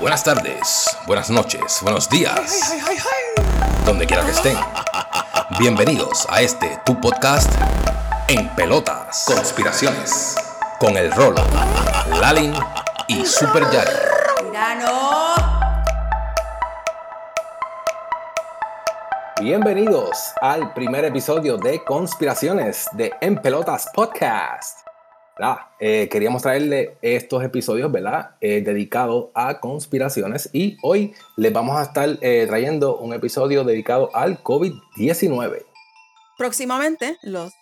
buenas tardes, buenas noches, buenos días, donde quiera que estén. Bienvenidos a este tu podcast en pelotas, conspiraciones, con el Rolo, Lalin y Super Yari. ¡Tirano! Bienvenidos al primer episodio de Conspiraciones de En Pelotas Podcast. Ah, eh, queríamos traerle estos episodios, ¿verdad? Eh, dedicados a conspiraciones y hoy les vamos a estar eh, trayendo un episodio dedicado al COVID-19. Próximamente, los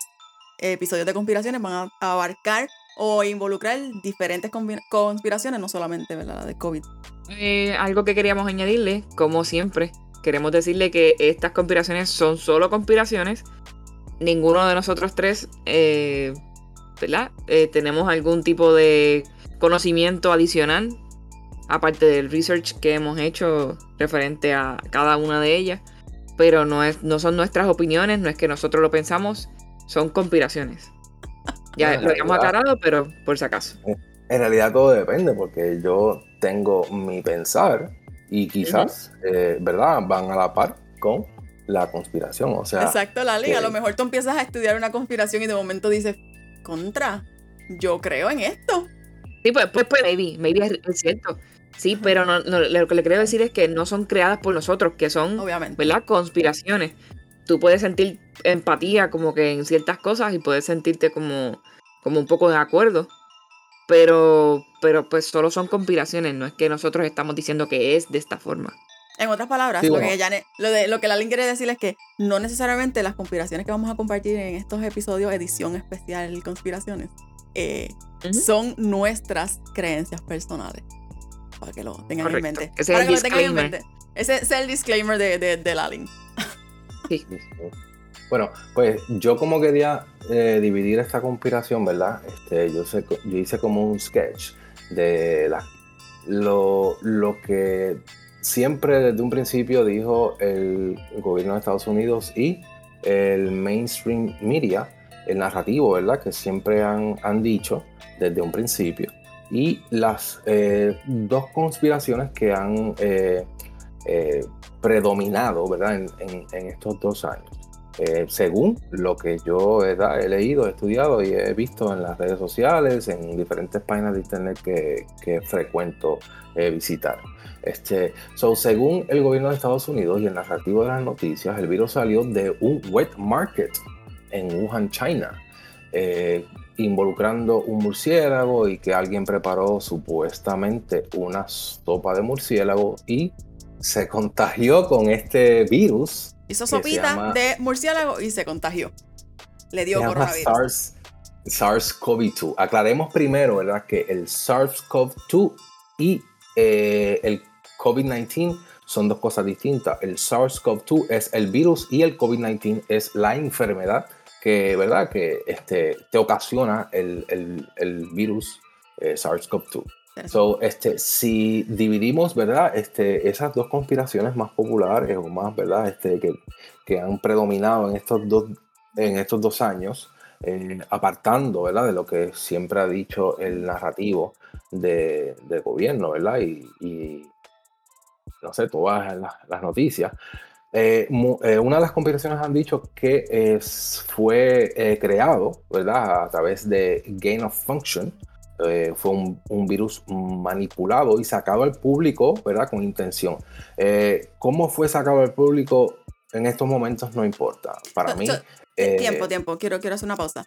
episodios de conspiraciones van a abarcar o involucrar diferentes conspiraciones, no solamente ¿verdad? la de COVID. Eh, algo que queríamos añadirle, como siempre, queremos decirle que estas conspiraciones son solo conspiraciones. Ninguno de nosotros tres, eh, ¿verdad? Eh, tenemos algún tipo de conocimiento adicional, aparte del research que hemos hecho referente a cada una de ellas. Pero no, es, no son nuestras opiniones, no es que nosotros lo pensamos, son conspiraciones. Ya en lo habíamos aclarado, pero por si acaso. En realidad todo depende porque yo tengo mi pensar y quizás, eh, ¿verdad? Van a la par con la conspiración. O sea, Exacto, Lali. A que- lo mejor tú empiezas a estudiar una conspiración y de momento dices, contra, yo creo en esto. Sí, pues, pues, pues, maybe, maybe es, es cierto. Sí, pero no, no, lo que le quiero decir es que no son creadas por nosotros, que son, Obviamente. ¿verdad? Conspiraciones. Tú puedes sentir empatía como que en ciertas cosas y puedes sentirte como, como un poco de acuerdo. Pero, pero pues solo son conspiraciones, no es que nosotros estamos diciendo que es de esta forma. En otras palabras, Sí, lo, bueno. que Janet- lo, de, lo que Lalin quiere decir es que no necesariamente las conspiraciones que vamos a compartir en estos episodios, edición especial conspiraciones, eh, son nuestras creencias personales. Para que lo tengan Correcto. en mente. Ese es Para el que lo tengan en mente. Ese, es el disclaimer de, de, de Lalin. Bueno, pues yo como quería eh, dividir esta conspiración, ¿verdad? Este, yo, sé, yo hice como un sketch de la, lo, lo que siempre desde un principio dijo el gobierno de Estados Unidos y el mainstream media, el narrativo, ¿verdad? Que siempre han, han dicho desde un principio. Y las eh, dos conspiraciones que han eh, eh, predominado, ¿verdad? En, en- en estos dos años. Eh, según lo que yo he leído, he estudiado y he visto en las redes sociales, en diferentes páginas de internet que, que frecuento visitar. Este, so, según el gobierno de Estados Unidos y el narrativo de las noticias, el virus salió de un wet market en Wuhan, China, eh, involucrando un murciélago y que alguien preparó supuestamente una sopa de murciélago y se contagió con este virus Hizo sopita llama- de murciélago y se contagió. Le dio coronavirus. SARS, SARS-CoV-2. Aclaremos primero, ¿verdad? Que el SARS-CoV-2 y eh, el COVID-19 son dos cosas distintas. El SARS-CoV-2 es el virus y el COVID-19 es la enfermedad que, ¿verdad? Que este, te ocasiona el, el- el virus eh, SARS-CoV-2. So, este, si dividimos, ¿verdad? Este, esas dos conspiraciones más populares o más, ¿verdad? Este, que, que han predominado en estos dos, en estos dos años, eh, apartando, ¿verdad? De lo que siempre ha dicho el narrativo de, del gobierno, ¿verdad? Y, y, no sé, todas las, las noticias. Eh, eh, una de las conspiraciones han dicho que es- fue eh, creado, ¿verdad? A través de gain of function, eh, fue un, un virus manipulado y sacado al público, ¿verdad? Con intención. Eh, ¿Cómo fue sacado al público? En estos momentos no importa. Para So- mí. so, eh, tiempo, tiempo. Quiero, quiero hacer una pausa.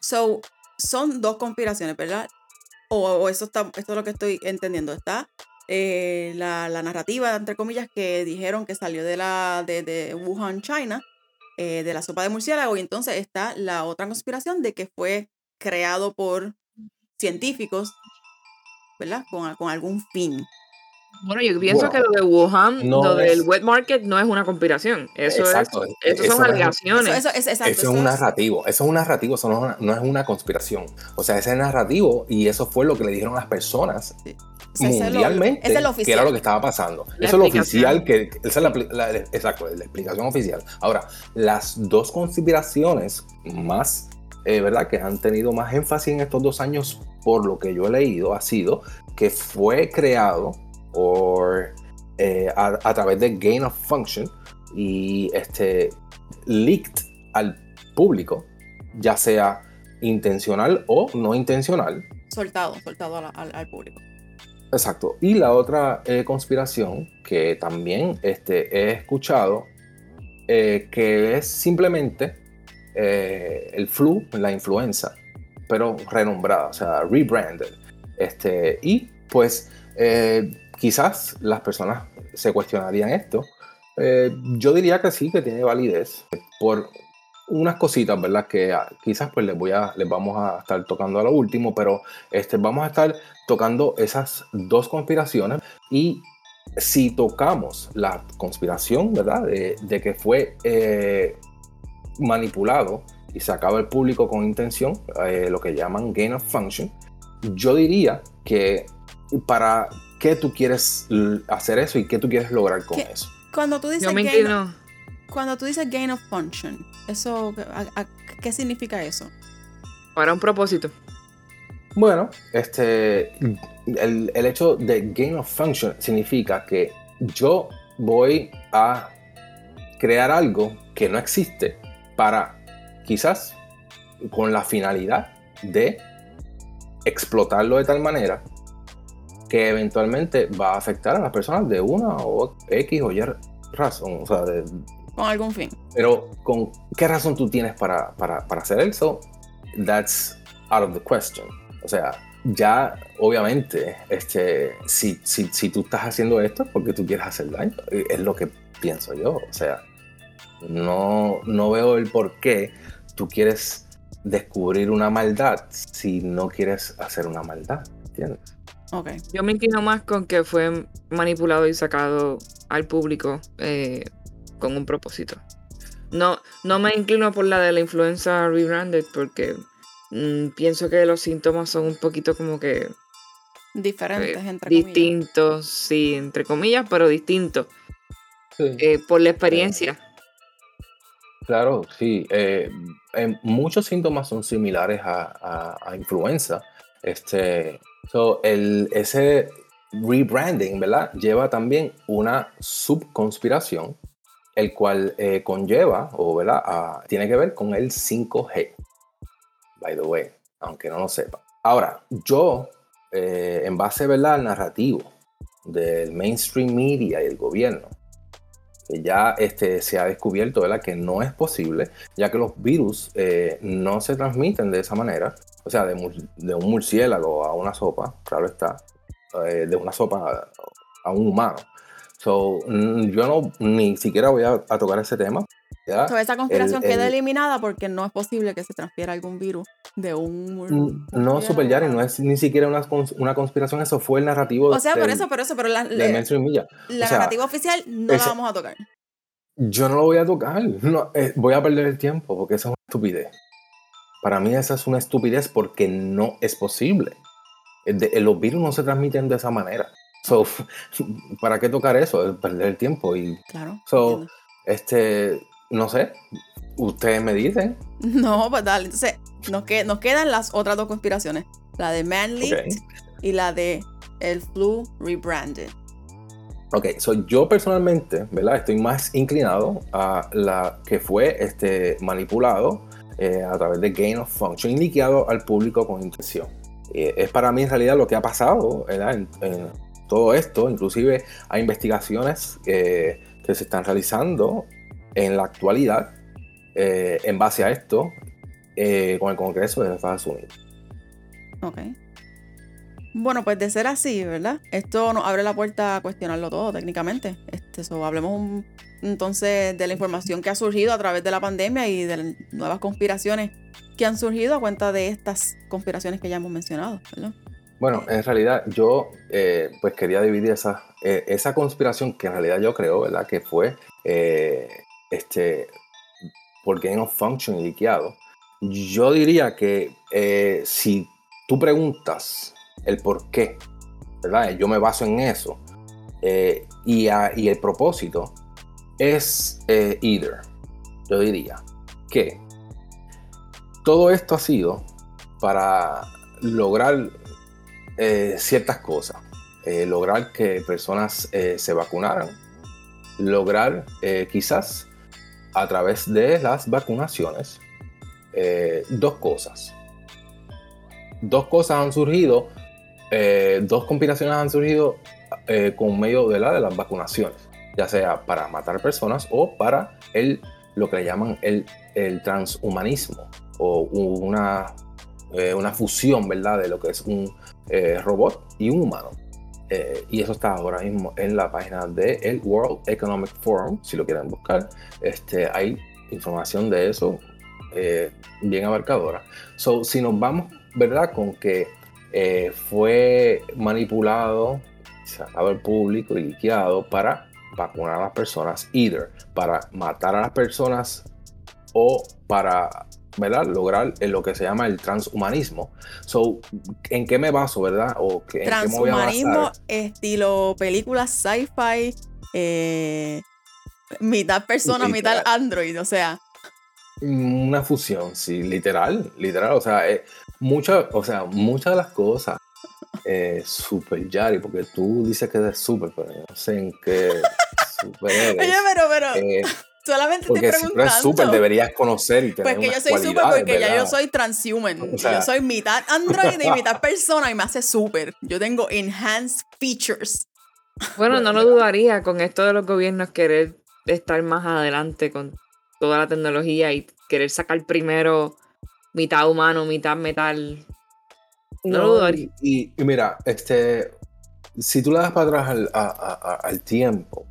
So, son dos conspiraciones, ¿verdad? O, o eso está, esto es lo que estoy entendiendo. Está eh, la, la narrativa, entre comillas, que dijeron que salió de la de, de Wuhan, China, eh, de la sopa de murciélago. Y entonces está la otra conspiración de que fue creado por científicos, ¿verdad? Con, con algún fin. Bueno, yo pienso que lo de Wuhan, no lo del es- wet market no es una conspiración. Eso Exacto, es, eso eso son es- alegaciones. Eso, eso, es, exacto, Eso es un narrativo, eso es un narrativo, eso no es una, no es una conspiración. O sea, ese es narrativo y eso fue lo que le dijeron las personas Sí. O sea, ese es lo- mundialmente, es lo que era oficial. lo que estaba pasando. La eso es lo oficial, que, esa es la, exacto, la explicación oficial. Ahora, las dos conspiraciones más eh, ¿verdad? Que han tenido más énfasis en estos dos años, por lo que yo he leído, ha sido que fue creado eh, a, a, través de gain of function y este, leaked al público, ya sea intencional o no intencional. Soltado, soltado al, público. Exacto. Y la otra eh, conspiración que también este, he escuchado, eh, que es simplemente eh, el flu, la influenza, pero renombrada, o sea, rebranded. Este, y pues quizás las personas se cuestionarían esto. yo diría que sí, que tiene validez por unas cositas, ¿verdad? Que ah, quizás pues les voy a, les vamos a estar tocando a lo último, pero este, vamos a estar tocando esas dos conspiraciones y si tocamos la conspiración, ¿verdad? De, que fue eh, manipulado y sacado el público con intención, eh, lo que llaman gain of function, yo diría que para qué tú quieres hacer eso y qué tú quieres lograr con eso. Cuando tú dices yo me cuando tú dices gain of function, eso, ¿qué significa eso? Para un propósito. Bueno, este, el, hecho de gain of function significa que yo voy a crear algo que no existe para quizás con la finalidad de explotarlo de tal manera que eventualmente va a afectar a las personas de una o X o Y razón. O sea, de, con algún fin. Pero, ¿con qué razón tú tienes para, para, para hacer eso? That's out of the question. O sea, ya obviamente, este, si, si, si tú estás haciendo esto es porque tú quieres hacer daño. Es lo que pienso yo. O sea, no, no veo el por qué tú quieres descubrir una maldad si no quieres hacer una maldad. ¿Entiendes? Okay. Yo me inclino más con que fue manipulado y sacado al público eh, con un propósito. No, no me inclino por la de la influenza rebranded porque mm, pienso que los síntomas son un poquito como que diferentes, eh, entre distintos, sí, entre comillas, pero distintos eh, por la experiencia. Claro, sí. Eh, muchos síntomas son similares a, influenza. Este, el, ese rebranding, ¿verdad? Lleva también una subconspiración el cual eh, conlleva, o ¿verdad? tiene que ver con el 5G. By the way, aunque no lo sepa. Ahora, yo, eh, en base ¿verdad? al narrativo del mainstream media y el gobierno, que ya este, se ha descubierto ¿verdad? que no es posible, ya que los virus eh, no se transmiten de esa manera, o sea, de, de, un murciélago a una sopa, claro está, de una sopa a un humano. So, mm, yo no ni siquiera voy a, tocar ese tema. esa conspiración queda eliminada porque no es posible que se transfiera algún virus de un. Mm, no, Super Yari, no es ni siquiera una, una conspiración, eso fue el narrativo. O sea, por eso, por eso, pero la, la narrativa oficial no la vamos a tocar. Yo no lo voy a tocar, no, eh, voy a perder el tiempo porque esa es una estupidez. Para mí esa es una estupidez porque no es posible. los virus no se transmiten de esa manera. So, ¿para qué tocar eso? Perder el tiempo y. Claro. So, este, no sé. Ustedes me dicen. No, pues dale. Entonces, nos, nos quedan las otras dos conspiraciones: la de Manly y la de el flu rebranded. Ok, so yo personalmente, ¿verdad? Estoy más inclinado a la que fue este, manipulado eh, a través de gain of function y liqueado al público con intención. Eh, es para mí en realidad lo que ha pasado ¿verdad? en todo esto, inclusive hay investigaciones que se están realizando en la actualidad eh, en base a esto eh, con el Congreso de Estados Unidos. Ok. Bueno, pues de ser así, ¿verdad? Esto nos abre la puerta a cuestionarlo todo técnicamente. Este, hablemos entonces de la información que ha surgido a través de la pandemia y de nuevas conspiraciones que han surgido a cuenta de estas conspiraciones que ya hemos mencionado, ¿verdad? Bueno, en realidad yo eh, pues quería dividir esa, eh, esa conspiración que en realidad yo creo, ¿verdad? Que fue eh, este, por Game of Function y liqueado. Yo diría que si tú preguntas el por qué, ¿verdad? Yo me baso en eso. y, y, el propósito es either. Yo diría que todo esto ha sido para lograr eh, ciertas cosas. Eh, lograr que personas eh, se vacunaran. Lograr quizás a través de las vacunaciones dos cosas. Dos cosas han surgido, dos combinaciones han surgido con medio de, la, de las vacunaciones, ya sea para matar personas o para el, lo que le llaman el, el transhumanismo o una, una fusión, ¿verdad? De lo que es un eh, robot y un humano. Eh, y eso está ahora mismo en la página del el World Economic Forum, si lo quieren buscar. Este, hay información de eso eh, bien abarcadora. So, si nos vamos, ¿verdad? Con que fue manipulado, sacado al público y liqueado para vacunar a las personas, either para matar a las personas o para ¿verdad? Lograr lo que se llama el transhumanismo. So, ¿en qué me baso, verdad? O ¿en transhumanismo estilo película sci-fi, eh, mitad persona, mitad android, o sea. Una fusión, sí, literal, literal, o sea, eh, muchas, o sea, muchas de las cosas eh, super Yari, porque tú dices que eres super, pero no sé en qué super eres. Oye, pero, pero, eh, Solamente porque estoy preguntando. Si súper, deberías conocer y tener Pues que yo soy súper porque ya yo soy transhuman. yo soy mitad android y mitad persona y me hace súper. Yo tengo enhanced features. Bueno, no lo dudaría con esto de los gobiernos querer estar más adelante con toda la tecnología y querer sacar primero mitad humano, mitad metal. No, lo dudaría. Y, mira, este, si tú le das para atrás al tiempo,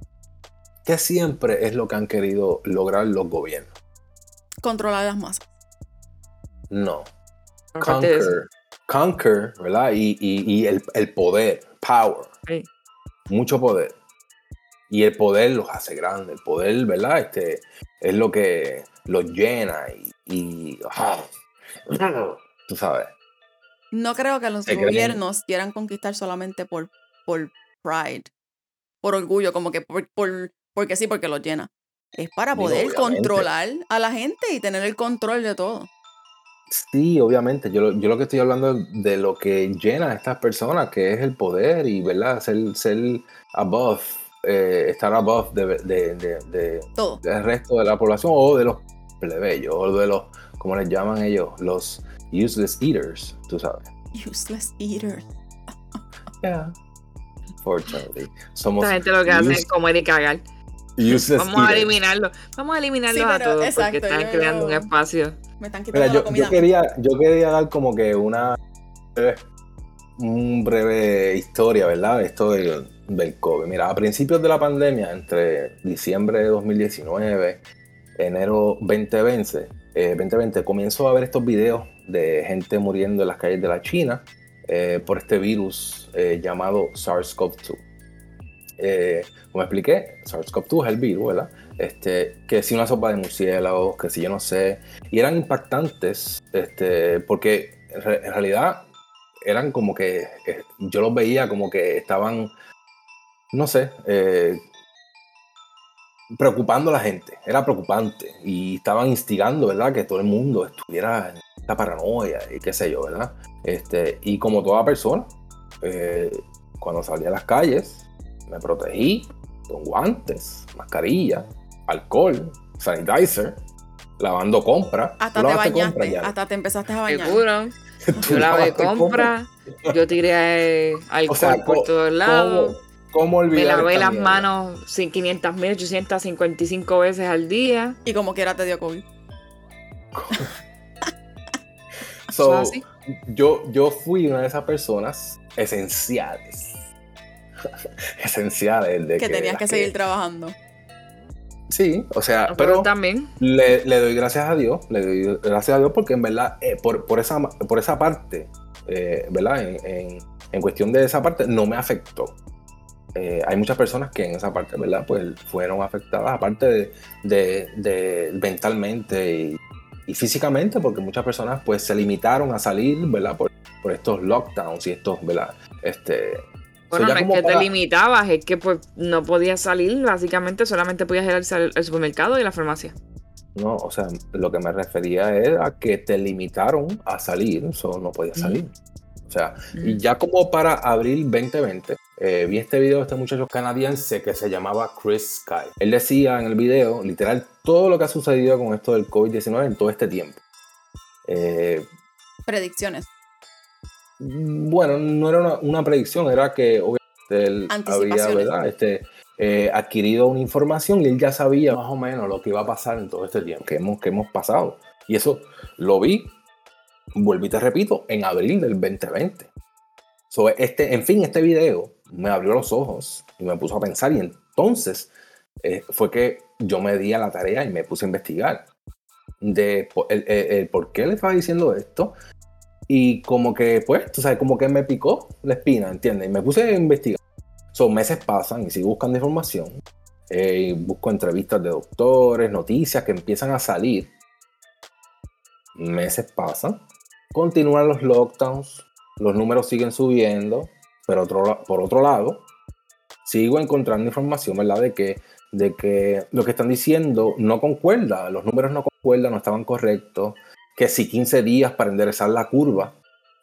¿Qué siempre es lo que han querido lograr los gobiernos? Controlar las masas. No. Conquer, conquer, ¿verdad? Y, el, poder, power. Mucho poder. Y el poder los hace grandes. El poder, ¿verdad? Este, es lo que los llena y, tú sabes. No creo que los gobiernos quieran conquistar solamente por, por pride, por orgullo, como que por, porque sí, porque lo llena. Es para poder controlar a la gente y tener el control de todo. Sí, obviamente. Yo, yo lo que estoy hablando es de lo que llena a estas personas, que es el poder y, ¿verdad? Ser, ser above, eh, estar above de, de, todo. del resto de la población o de los plebeyos o de los, como les llaman ellos, los useless eaters, tú sabes. Useless eaters. yeah. Fortunately. Somos Esta gente lo que hace es comer y cagar. Vamos a eliminarlo. Vamos a eliminarlo a todos porque están creando un espacio. Me están quitando yo, la comida. Yo quería, yo quería dar como que una breve, un breve historia, ¿verdad? Esto del, del COVID. Mira, a principios de la pandemia, entre diciembre de 2019, enero 2020, eh, 2020 comienzo a ver estos videos de gente muriendo en las calles de la China eh, por este virus eh, llamado SARS-CoV-2 eh, como expliqué, SARS-CoV-2 es el virus, ¿verdad? Este, que si una sopa de murciélagos, que si yo no sé, y eran impactantes, este, porque en, realidad eran como que, eh, yo los veía como que estaban, no sé, eh, preocupando a la gente, era preocupante, y estaban instigando, ¿verdad? Que todo el mundo estuviera en esta paranoia y qué sé yo, ¿verdad? Este, y como toda persona, eh, cuando salía a las calles, me protegí con guantes, mascarilla, alcohol, sanitizer, lavando compra. Hasta te bañaste, hasta te empezaste a bañar. Seguro. Yo lavé compra, yo tiré alcohol por todos lados. ¿Cómo Me lavé las manos 500.855 veces al día. Y como quiera te dio COVID. so, yo, yo fui una de esas personas esenciales esenciales. De que, tenías que, seguir trabajando. Sí, o sea, pero, también le, doy gracias a Dios, le doy gracias a Dios porque en verdad, eh, por, por, esa, por esa parte, eh, ¿verdad? En, en, cuestión de esa parte, no me afectó. Eh, hay muchas personas que en esa parte, ¿verdad? Pues fueron afectadas, aparte de, de, mentalmente y, y, físicamente, porque muchas personas pues se limitaron a salir, ¿verdad? Por, por estos lockdowns y estos, ¿verdad? Este, bueno, no es que te limitabas, es que pues no podías salir, básicamente solamente podías ir al, supermercado y a la farmacia. No, o sea, lo que me refería era que te limitaron a salir, eso no podía salir. O sea, y ya como para abril 2020, eh, vi este video de este muchacho canadiense que se llamaba Chris Sky. Él decía en el video, literal, todo lo que ha sucedido con esto del COVID-19 en todo este tiempo. Eh, Predicciones. Bueno, no era una, una predicción, era que obviamente él había. ¿verdad? Este, eh, adquirido una información y él ya sabía más o menos lo que iba a pasar en todo este tiempo que hemos, que hemos pasado. Y eso lo vi, vuelvo y te repito, en abril del 2020. So, este, en fin, este video me abrió los ojos y me puso a pensar y entonces eh, fue que yo me di a la tarea y me puse a investigar de po- el, el- el por qué le estaba diciendo esto y como que, pues, tú sabes, como que me picó la espina, ¿entiendes? Y me puse a investigar. Son meses pasan y sigo buscando información. eh, y busco entrevistas de doctores, noticias que empiezan a salir. Meses pasan. Continúan los lockdowns. Los números siguen subiendo. Pero otro, por otro lado, sigo encontrando información, ¿verdad? De que, de que lo que están diciendo no concuerda. Los números no concuerdan, no estaban correctos que si 15 días para enderezar la curva,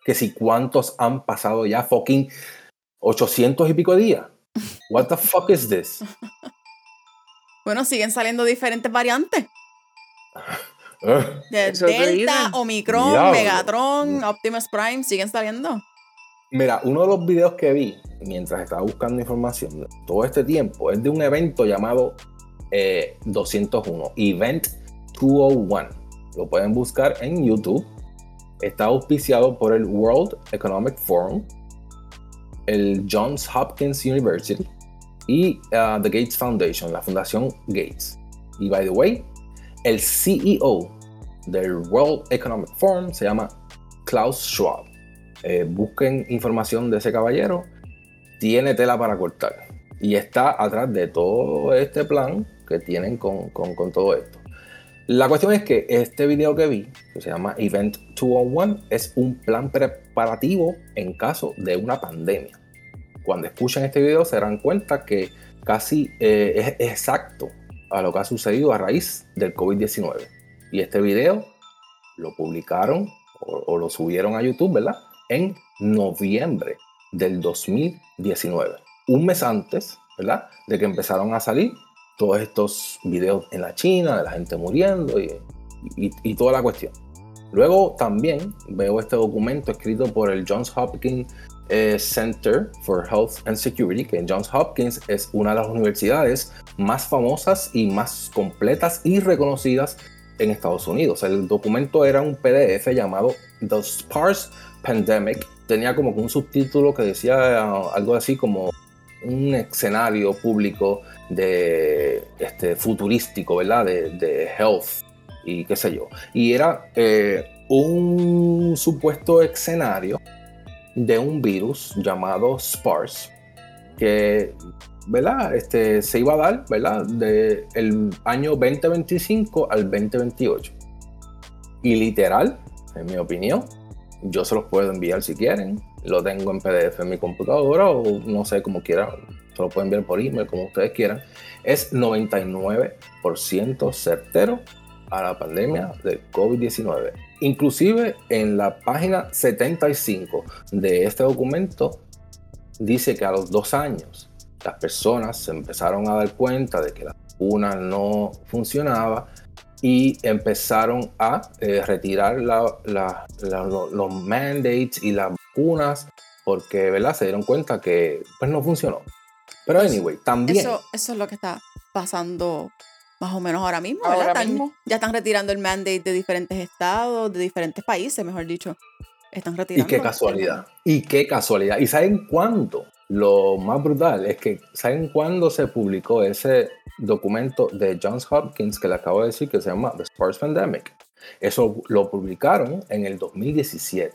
que si cuántos han pasado ya, fucking 800 y pico días. What the fuck is this? Bueno, siguen saliendo diferentes variantes. De te Delta. Omicron, Diablo. Megatron, Optimus Prime, siguen saliendo. Mira, uno de los videos que vi mientras estaba buscando información de todo este tiempo es de un evento llamado eh, 201, Event 201. Lo pueden buscar en YouTube. Está auspiciado por el World Economic Forum, el Johns Hopkins University y uh, The Gates Foundation, la Fundación Gates. Y by the way, el CEO del World Economic Forum se llama Klaus Schwab. Eh, busquen información de ese caballero. Tiene tela para cortar. Y está atrás de todo este plan que tienen con, con- con todo esto. La cuestión es que este video que vi, que se llama Event 201, es un plan preparativo en caso de una pandemia. Cuando escuchen este video se darán cuenta que casi eh, es exacto a lo que ha sucedido a raíz del COVID-19. Y este video lo publicaron o, o lo subieron a YouTube, ¿verdad? En noviembre del 2019. Un mes antes, ¿verdad? De que empezaron a salir todos estos videos en la China, de la gente muriendo y, y- toda la cuestión. Luego también veo este documento escrito por el Johns Hopkins eh, Center for Health and Security, que Johns Hopkins es una de las universidades más famosas y más completas y reconocidas en Estados Unidos. El documento era un PDF llamado The SPARS Pandemic. Tenía como un subtítulo que decía ah, algo así como un escenario público de este futurístico, ¿verdad? De, de health y qué sé yo. Y era eh, un supuesto escenario de un virus llamado SPARS que, ¿verdad? Este, se iba a dar, ¿verdad? De el año 2025 al 2028. Y literal, en mi opinión, yo se los puedo enviar si quieren. Lo tengo en PDF en mi computadora o no sé cómo quieran. Se lo pueden enviar por email, como ustedes quieran. Es 99% certero a la pandemia del COVID-19. Inclusive en la página 75 de este documento dice que a los dos años las personas se empezaron a dar cuenta de que la vacuna no funcionaba y empezaron a eh, retirar los mandates y las vacunas porque ¿verdad? se dieron cuenta que pues no funcionó. Pero Eso- anyway, también... Eso, eso es lo que está pasando más o menos ahora mismo, Ahora ¿verdad? Están- mismo. ya están retirando el mandate de diferentes estados, de diferentes países, mejor dicho. Están Y retirando. qué casualidad. Y qué casualidad. ¿Y saben cuándo? Lo más brutal es que, ¿saben cuándo se publicó ese documento de Johns Hopkins que le acabo de decir que se llama The SPARS Pandemic? Eso lo publicaron en el 2017.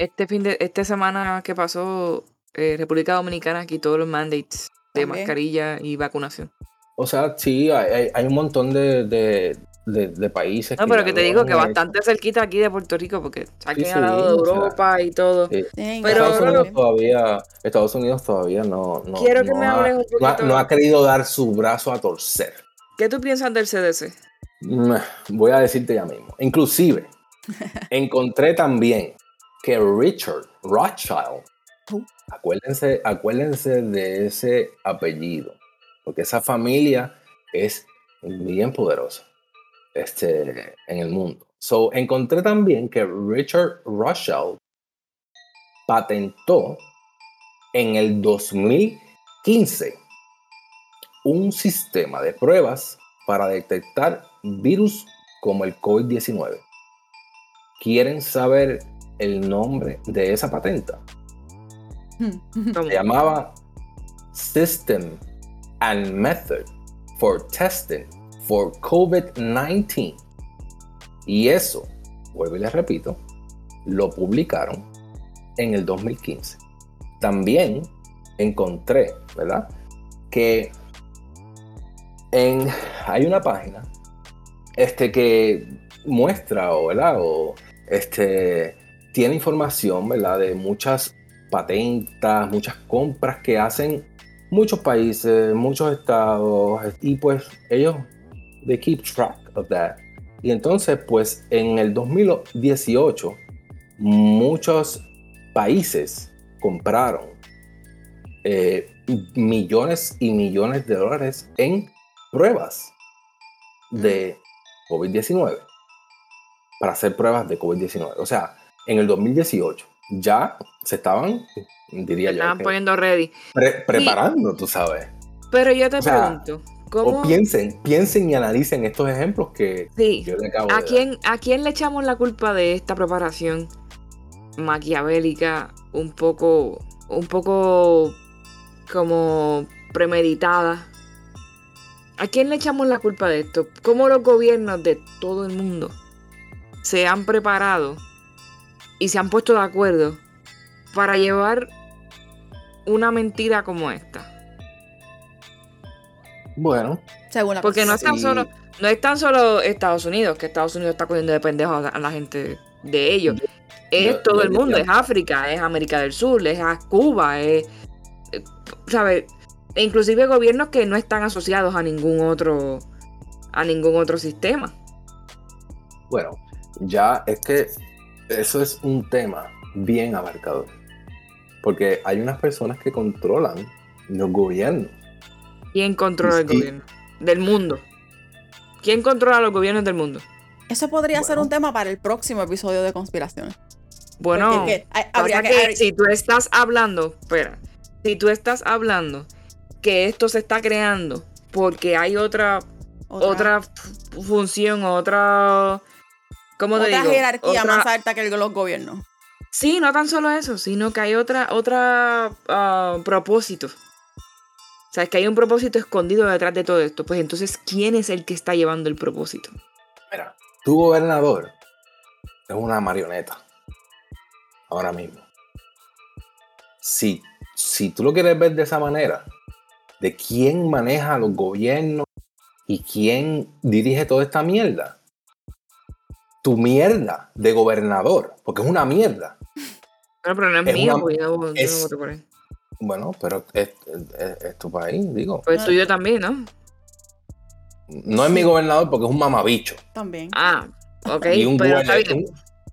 Este fin de, esta semana que pasó, eh, República Dominicana quitó los mandates de También. mascarilla y vacunación. O sea, sí, hay, hay- un montón de, de- de- de países. No, pero que te digo que hecho. bastante cerquita aquí de Puerto Rico, porque aquí Sí, al lado de sí, o sea, Europa y todo. Sí. Pero- Estados. Unidos todavía, Estados Unidos todavía no, no, Quiero que no me ha, hables un no ha- poquito. no ha querido dar su brazo a torcer. ¿Qué tú piensas del CDC? Voy a decirte ya mismo. Inclusive, encontré también que Richard Rothschild, acuérdense, acuérdense de ese apellido, porque esa familia es bien poderosa este, en el mundo. So, encontré también que Richard Rothschild patentó en el 2015 un sistema de pruebas para detectar virus como el COVID-19. ¿Quieren saber el nombre de esa patenta? ¿Cómo? Se llamaba System and Method for Testing for COVID-19. Y eso, vuelvo y les repito, lo publicaron en el 2015. También encontré, ¿verdad? Que en, hay una página este, que muestra o, ¿verdad? o este, tiene información ¿verdad? de muchas patentas, muchas compras que hacen muchos países, muchos estados, y pues ellos, they keep track of that. Y entonces, pues en el 2018, muchos países compraron eh, millones y millones de dólares en pruebas de COVID-19 para hacer pruebas de COVID-19. O sea, en el 2018 ya se estaban, diría yo, Estaban que poniendo ready. pre- preparando, tú sabes. Pero yo te O sea, pregunto, ¿cómo? O piensen, piensen y analicen estos ejemplos que Sí. yo le acabo de ¿A dar. quién, ¿A quién le echamos la culpa de esta preparación maquiavélica, un poco, un poco como premeditada? ¿A quién le echamos la culpa de esto? ¿Cómo los gobiernos de todo el mundo se han preparado y se han puesto de acuerdo para llevar una mentira como esta? Bueno, Según la Porque no es tan Sí. solo, no es tan solo Estados Unidos, que Estados Unidos está cogiendo de pendejos a, la gente de ellos. Es yo- todo yo el mundo, es África, es América del Sur, es a Cuba, es. eh, ¿Sabes? E inclusive gobiernos que no están asociados a ningún otro. a ningún otro sistema. bueno, ya es que eso es un tema bien abarcador. Porque hay unas personas que controlan los gobiernos. ¿Quién controla el Sí. gobierno? Del mundo. ¿Quién controla los gobiernos del mundo? Eso podría ser un tema para el próximo episodio de conspiraciones. Bueno, que hay- habría Pasa que- si tú estás hablando, espera, si tú estás hablando que esto se está creando porque hay otra otra, f- función, otra ¿cómo te otra digo? jerarquía Otra- más alta que el- los gobiernos. Sí, no tan solo eso, sino que hay otra otra ah, propósito. O sea, es que hay un propósito escondido detrás de todo esto. Pues entonces, ¿quién es el que está llevando el propósito? Mira, tu gobernador es una marioneta. Ahora mismo. Si, si tú lo quieres ver de esa manera, de quién maneja los gobiernos y quién dirige toda esta mierda. Tu mierda de gobernador, porque es una mierda. Bueno, pero no es, Es mío, una- yo no- yo no es- voté por él. Bueno, pero es, es- es tu país, digo. Pues tuyo también, ¿no? No es mi gobernador porque es un mamabicho. También. Ah, ok, y un pero huele, un,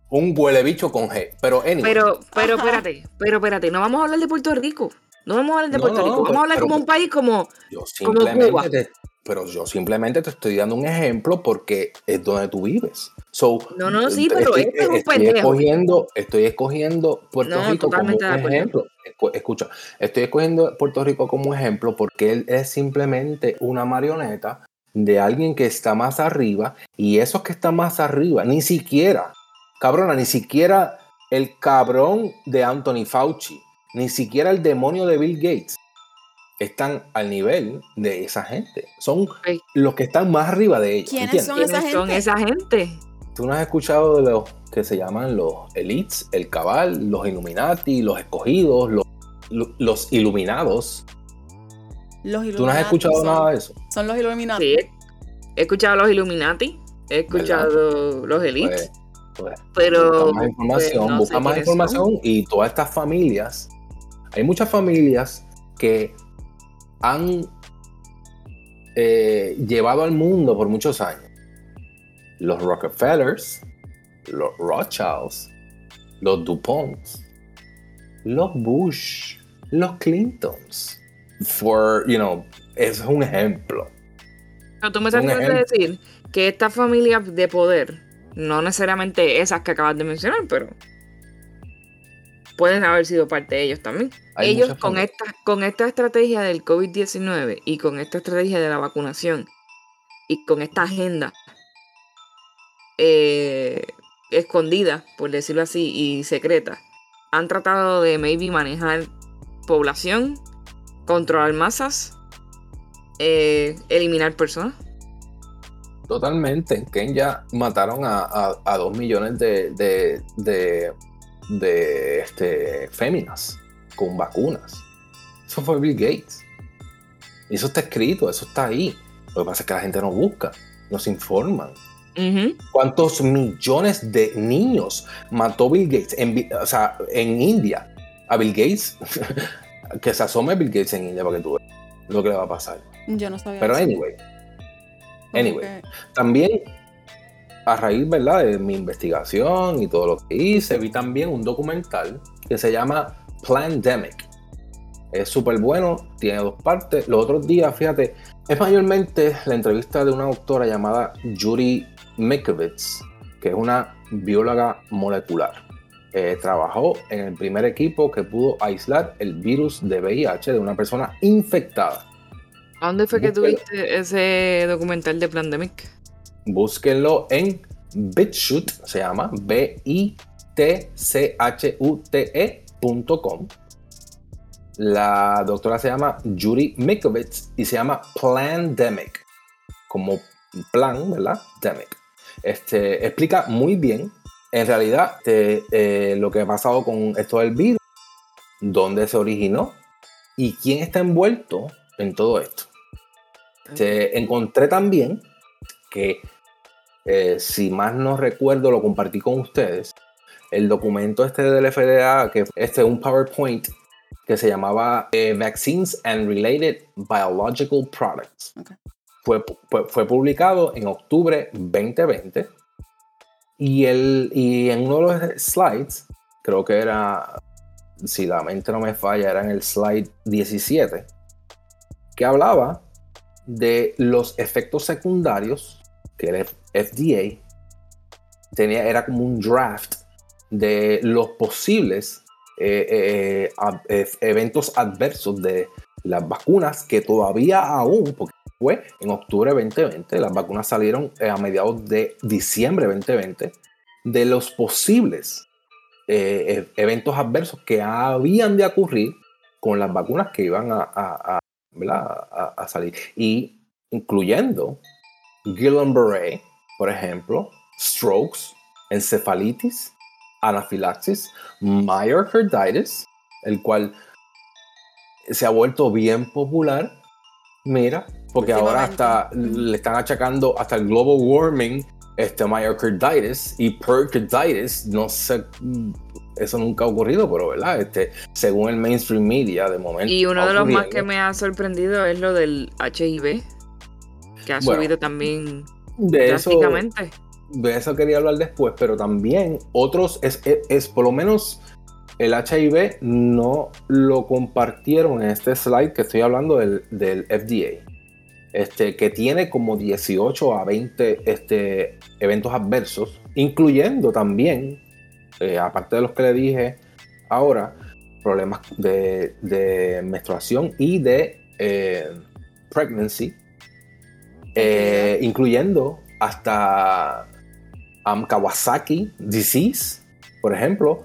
un huele bicho con G. Pero anyway, Pero, pero Ajá. espérate, pero espérate, no vamos a hablar de Puerto Rico. No vamos a hablar de No, Puerto no, Rico. Vamos a hablar pero- como un país como. Yo Como Cuba. simplemente te, pero yo simplemente te estoy dando un ejemplo porque es donde tú vives. So, No, no, sí, pero estoy, este es un estoy escogiendo, estoy escogiendo Puerto No, Rico como un ejemplo. Escu- Escucha, estoy escogiendo Puerto Rico como ejemplo porque él es simplemente una marioneta de alguien que está más arriba y esos que están más arriba, ni siquiera, cabrona, ni siquiera el cabrón de Anthony Fauci, ni siquiera el demonio de Bill Gates están al nivel de esa gente. Son los que están más arriba de ellos. ¿Quiénes son esa ¿Quiénes son gente? esa gente? ¿Tú no has escuchado de los que se llaman los elites, el cabal, los Illuminati, los escogidos, los, lo- los iluminados? Los ¿Tú no has escuchado son, nada de eso? Son los Illuminati. Sí, he escuchado a los Illuminati, he escuchado los Elites, Pues, pues, pero. busca más información, pues, no busca más información y todas estas familias, hay muchas familias que han eh, llevado al mundo por muchos años los Rockefellers, los Rothschilds, los DuPonts, los Bush, los Clintons. For, you know, es un ejemplo. Pero tú me estás tratando de decir que estas familias de poder, no necesariamente esas que acabas de mencionar, pero pueden haber sido parte de ellos también. Hay ellos con esta, con esta estrategia del COVID-19 y con esta estrategia de la vacunación y con esta agenda eh, escondida, por decirlo así, y secreta, han tratado de maybe manejar población, controlar masas, eh, eliminar personas. Totalmente. En Kenia mataron a, a- a dos millones de, de, de, de, este, féminas con vacunas. Eso fue Bill Gates. Y eso está escrito, eso está ahí. Lo que pasa es que la gente no busca, no se informan. ¿Cuántos millones de niños mató Bill Gates en, o sea, en India? A Bill Gates, que se asome Bill Gates en India para que tú veas lo que le va a pasar. Yo no sabía Pero eso. anyway, anyway. también a raíz ¿verdad? de mi investigación y todo lo que hice, vi también un documental que se llama Plandemic. Es súper bueno, tiene dos partes. Los otros días, fíjate, es mayormente la entrevista de una doctora llamada Yuri Mikovits, que es una bióloga molecular. Eh, trabajó en el primer equipo que pudo aislar el virus de VIH de una persona infectada. ¿A dónde fue que Búsquelo. tuviste ese documental de Plandemic? Búsquenlo en BitChute, se llama B-I-T-C-H-U-T-E.com. La doctora se llama Yuri Mikovits y se llama Plandemic, como plan, ¿verdad? Demic. Este, explica muy bien, en realidad, este, eh, lo que ha pasado con esto del virus, dónde se originó y quién está envuelto en todo esto. Este, encontré también que eh, si más no recuerdo, lo compartí con ustedes. El documento este del FDA, que este un PowerPoint que se llamaba eh, Vaccines and Related Biological Products. Ok. Fue, fue, fue publicado en octubre 2020 y, el, y en uno de los slides, creo que era, si la mente no me falla, era en el slide 17, que hablaba de los efectos secundarios que el FDA tenía, era como un draft de los posibles eh, eh, eh, eventos adversos de las vacunas que todavía aún, porque fue en octubre 2020, las vacunas salieron eh, a mediados de diciembre 2020, de los posibles eh, eh, eventos adversos que habían de ocurrir con las vacunas que iban a, a- a- a salir. Y incluyendo Guillain-Barré, por ejemplo, strokes, encefalitis, anafilaxis, myocarditis, el cual se ha vuelto bien popular. Mira, porque ahora hasta le están achacando hasta el global warming, este myocarditis y pericarditis, no sé, eso nunca ha ocurrido, pero verdad, este, según el mainstream media de momento. Y uno de los más que me ha sorprendido es lo del HIV, que ha Bueno, subido también de eso, drásticamente. de eso quería hablar después, pero también otros, es, es, es por lo menos el HIV no lo compartieron en este slide que estoy hablando del, del FDA, este, que tiene como 18 a 20 este, eventos adversos, incluyendo también, eh, aparte de los que le dije ahora, problemas de, de menstruación y de eh, pregnancy, eh, incluyendo hasta um, Kawasaki disease, por ejemplo,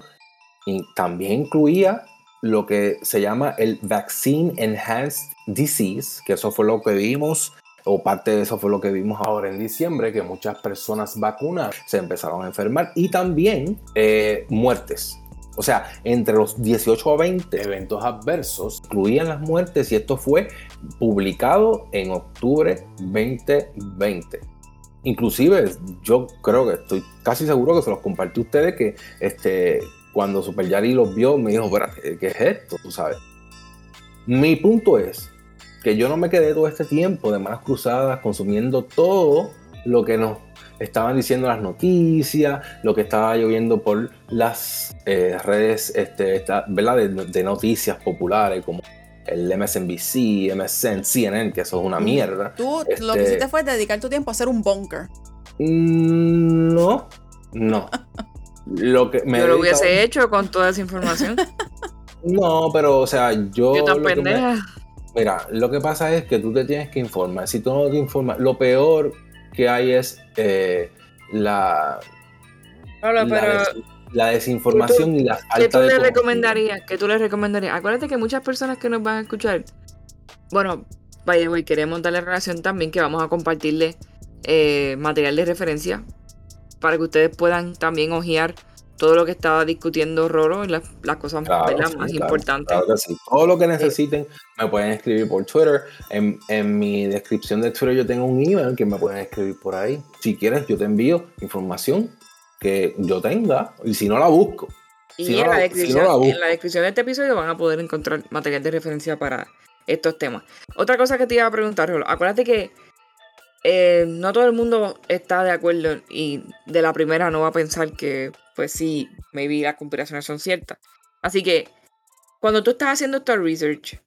y también incluía lo que se llama el Vaccine Enhanced Disease, que eso fue lo que vimos, o parte de eso fue lo que vimos ahora en diciembre, que muchas personas vacunadas se empezaron a enfermar y también eh, muertes. O sea, entre los 18 a 20 eventos adversos incluían las muertes y esto fue publicado en octubre 2020. Inclusive yo creo que estoy casi seguro que se los compartí a ustedes que este, cuando Super Yari los vio me dijo, espérate, ¿qué es esto? Tú sabes. Mi punto es que yo no me quedé todo este tiempo de manos cruzadas consumiendo todo lo que nos estaban diciendo las noticias, lo que estaba lloviendo por las eh, redes este, ¿verdad? De, noticias populares como el MSNBC, MSN, CNN, que eso es una mierda. Tú lo que este hiciste fue dedicar tu tiempo a hacer un bunker. Mm, no, no. Lo que me Yo lo hubiese hecho con toda esa información. no, pero o sea, yo... Yo tan pendeja. Mira, lo que pasa es que tú te tienes que informar. Si tú no te informas, lo peor que hay es eh, la, la, desinformación y la falta ¿qué tú le recomendarías? ¿Qué tú le recomendarías? Acuérdate que muchas personas que nos van a escuchar, bueno, vaya, güey, queremos darle relación también que vamos a compartirle eh, material de referencia para que ustedes puedan también hojear todo lo que estaba discutiendo Roro y las, cosas más importantes. Todo lo que necesiten me pueden escribir por Twitter. En, mi descripción de Twitter yo tengo un email que me pueden escribir por ahí. Si quieres, yo te envío información que yo tenga y si no la busco. Y en, la descripción, en la descripción de este episodio van a poder encontrar material de referencia para estos temas. Otra cosa que te iba a preguntar, Rolo, acuérdate que eh, no todo el mundo está de acuerdo y de la primera no va a pensar que, pues sí, maybe las conspiraciones son ciertas. Así que, cuando tú estás haciendo esta research,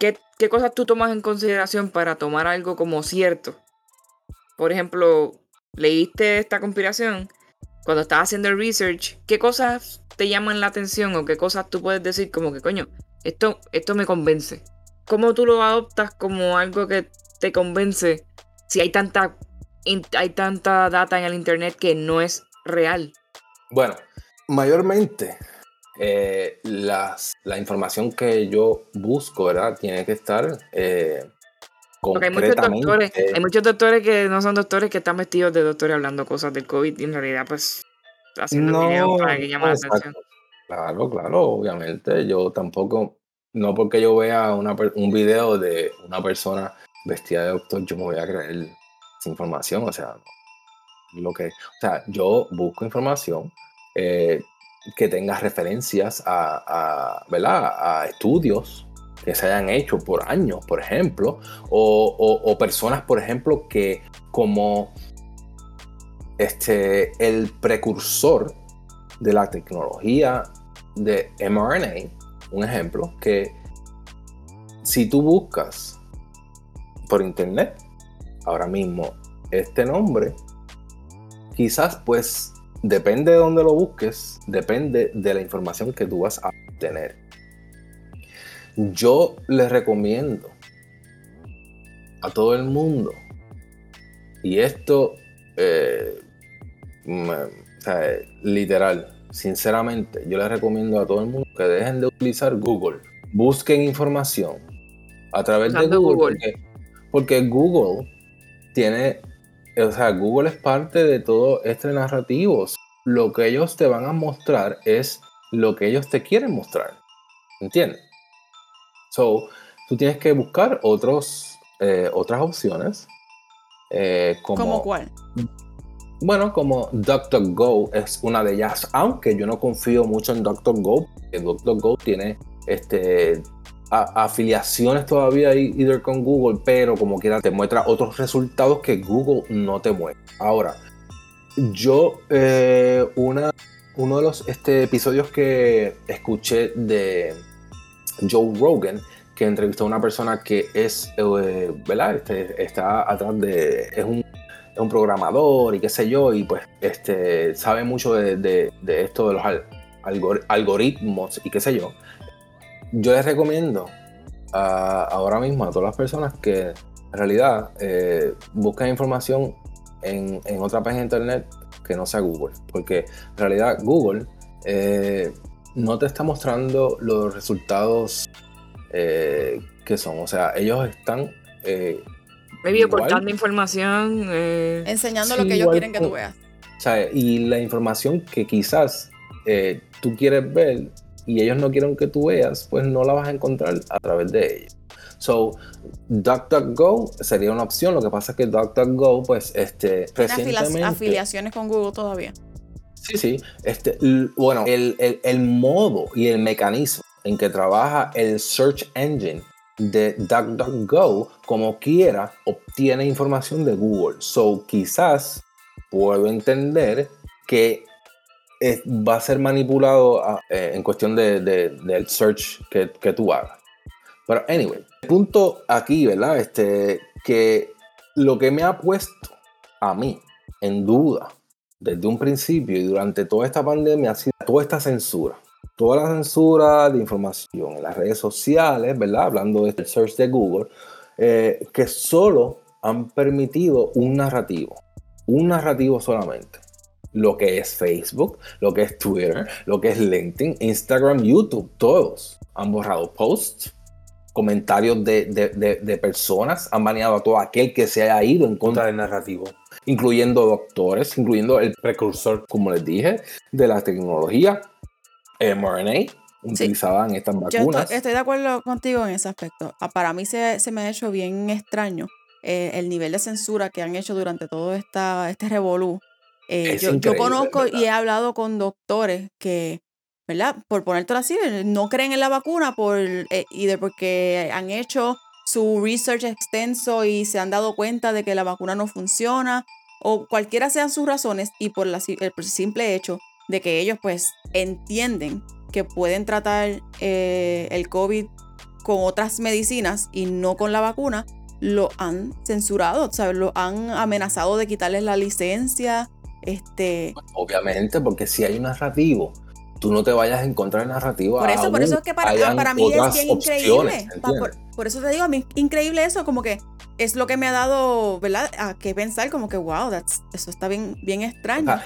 ¿qué, ¿qué cosas tú tomas en consideración para tomar algo como cierto? Por ejemplo, leíste esta conspiración, cuando estás haciendo el research, ¿qué cosas te llaman la atención o qué cosas tú puedes decir como que, coño, esto, esto me convence? ¿Cómo tú lo adoptas como algo que te convence si hay tanta, hay tanta data en el Internet que no es real? Bueno, mayormente eh, las, la información que yo busco, ¿verdad? Tiene que estar eh, Porque hay muchos, doctores, hay muchos doctores que no son doctores que están vestidos de doctores hablando cosas del COVID y en realidad pues haciendo no, videos para que llamen la atención. Claro, claro, obviamente. Yo tampoco, no porque yo vea una, un video de una persona vestida de doctor, yo me voy a creer esa información. O sea, lo que, o sea, yo busco información eh, que tenga referencias a, a estudios que se hayan hecho por años, por ejemplo, o, personas, por ejemplo, que como este, el precursor de la tecnología de mRNA, un ejemplo, que si tú buscas por internet. Ahora mismo este nombre, quizás pues depende de dónde lo busques, depende de la información que tú vas a obtener. Yo les recomiendo a todo el mundo, y esto, eh, literal, sinceramente, yo les recomiendo a todo el mundo que dejen de utilizar Google, busquen información a través de Google porque Google tiene, o sea, Google es parte de todo este narrativo. Lo que ellos te van a mostrar es lo que ellos te quieren mostrar. ¿Entiendes? So, tú tienes que buscar otros, eh, otras opciones. Eh, como, ¿Cómo cuál? Bueno, como DuckDuckGo es una de ellas, aunque yo no confío mucho en DuckDuckGo, porque DuckDuckGo tiene este, afiliaciones todavía ahí con Google, pero como quiera te muestra otros resultados que Google no te muestra. Ahora, yo, eh, una, uno de los este, episodios que escuché de Joe Rogan, que entrevistó a una persona que es, eh, ¿verdad? Este, está atrás de, es un, es un, programador y qué sé yo, y pues este, sabe mucho de, de esto de los algoritmos y qué sé yo yo les recomiendo ahora mismo a todas las personas que en realidad eh, busquen información en, otra página de internet que no sea Google. Porque en realidad Google eh, no te está mostrando los resultados eh, que son. O sea, ellos están... Eh, Maybe ocultando información. Enseñando lo que ellos quieren que tú veas. O sea, y la información que quizás tú quieres ver y ellos no quieren que tú veas, pues no la vas a encontrar a través de ellos. So, DuckDuckGo sería una opción. Lo que pasa es que DuckDuckGo, pues, este, recientemente... afiliaciones con Google todavía. Sí, sí. Este, bueno, el, el, el, modo y el mecanismo en que trabaja el search engine de DuckDuckGo, como quiera, obtiene información de Google. So, quizás puedo entender que va a ser manipulado a- eh, en cuestión de, de- del search que, que tú hagas. Pero, anyway, el punto aquí, ¿verdad? Este, que lo que me ha puesto a mí en duda desde un principio y durante toda esta pandemia ha sido toda esta censura. Toda la censura de información en las redes sociales, ¿verdad? Hablando del search de Google, eh, que solo han permitido un narrativo. Un narrativo solamente. Lo que es Facebook, lo que es Twitter, lo que es LinkedIn, Instagram, YouTube, todos han borrado posts, comentarios de, de- de- de personas, han baneado a todo aquel que se haya ido en contra del narrativo, incluyendo doctores, incluyendo el precursor, como les dije, de la tecnología mRNA utilizada en estas Yo vacunas. estoy, estoy de acuerdo contigo en ese aspecto. Ah, Para mí se, se me ha hecho bien extraño eh, el nivel de censura que han hecho durante todo esta, este revolú. Eh, yo, conozco ¿verdad? y he hablado con doctores que, ¿verdad? Por ponértelo así, eh, no creen en la vacuna por, eh, y de porque han hecho su research extenso y se han dado cuenta de que la vacuna no funciona o cualquiera sean sus razones y por la el simple hecho de que ellos pues entienden que pueden tratar eh, el COVID con otras medicinas y no con la vacuna, lo han censurado, ¿sabes? Lo han amenazado de quitarles la licencia. Este, Obviamente, porque si hay un narrativo, tú no te vayas en contra del narrativo. por eso, por eso es que para, hayan para mí es bien increíble. Por, por eso te digo, a mí increíble eso, como que es lo que me ha dado, ¿verdad? A qué pensar, como que, wow, that's- eso está bien, bien extraño.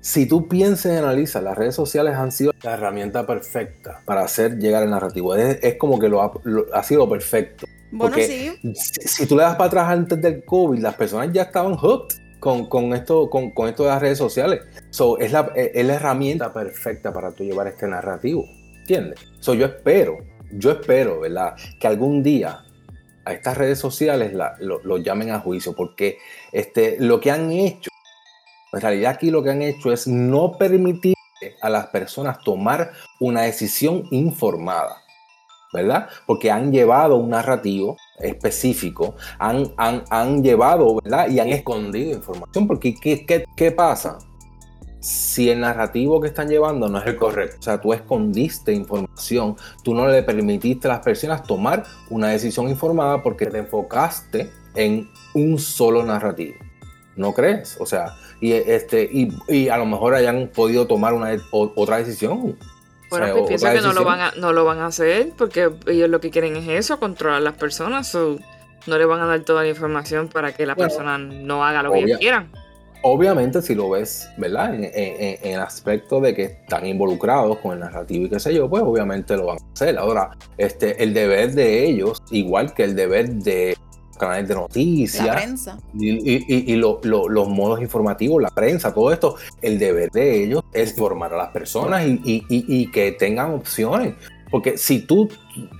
Si tú piensas y analizas, las redes sociales han sido la herramienta perfecta para hacer llegar el narrativo. Es, es como que lo ha, lo- ha sido perfecto. bueno, porque- sí, Si, si tú le das para atrás antes del COVID, las personas ya estaban hooked con, con esto, con, con esto de las redes sociales. So, es, la, es la herramienta perfecta para tú llevar este narrativo. ¿Entiendes? So, yo espero, yo espero, ¿verdad? Que algún día a estas redes sociales la- lo llamen a juicio, porque este, lo que han hecho, en realidad aquí lo que han hecho es no permitir a las personas tomar una decisión informada. ¿verdad? Porque han llevado un narrativo específico, han, han, han llevado, ¿verdad? Y han escondido información, porque ¿qué, qué, qué pasa? Si el narrativo que están llevando no es el correcto, o sea, tú escondiste información, tú no le permitiste a las personas tomar una decisión informada porque te enfocaste en un solo narrativo. ¿No crees? O sea, y, este, y, y a lo mejor hayan podido tomar una, otra decisión. Bueno, O sea, pues pienso que no lo, van a, no lo van a hacer porque ellos lo que quieren es eso, controlar a las personas. so, no le van a dar toda la información para que la Bueno, persona no haga lo que ellos quieran. Obviamente, si lo ves, ¿verdad? En- en el aspecto de que están involucrados con el narrativo y qué sé yo, pues obviamente lo van a hacer. Ahora, este, el deber de ellos, igual que el deber de canales de la noticias prensa. y, y- y- y lo- lo- los modos informativos, la prensa, todo esto, el deber de ellos es formar a las personas y, y- y- y que tengan opciones. Porque si tú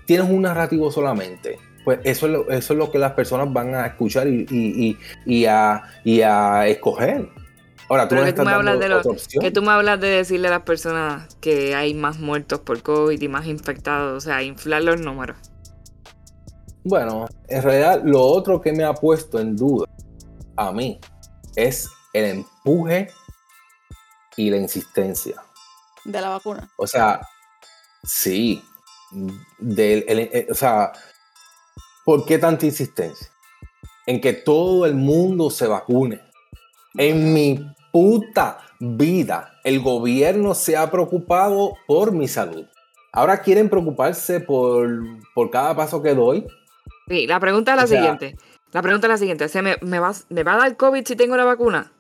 tienes un narrativo solamente, pues eso es lo, eso es lo que las personas van a escuchar y, y- y- y a, y a escoger. Ahora, tú Pero no que estás tú me hablas de lo-. Que tú me hablas de decirle a las personas que hay más muertos por COVID y más infectados, o sea, inflar los números. Bueno, en realidad lo otro que me ha puesto en duda a mí es el empuje y la insistencia. de la vacuna. O sea, sí. Del, el- el- o sea, ¿por qué tanta insistencia? En que todo el mundo se vacune. En mi puta vida, el gobierno se ha preocupado por mi salud. Ahora quieren preocuparse por, por cada paso que doy. Sí, la pregunta es la O sea- siguiente. La pregunta es la siguiente. ¿Se me, me, va, ¿Me va a dar COVID si tengo la vacuna?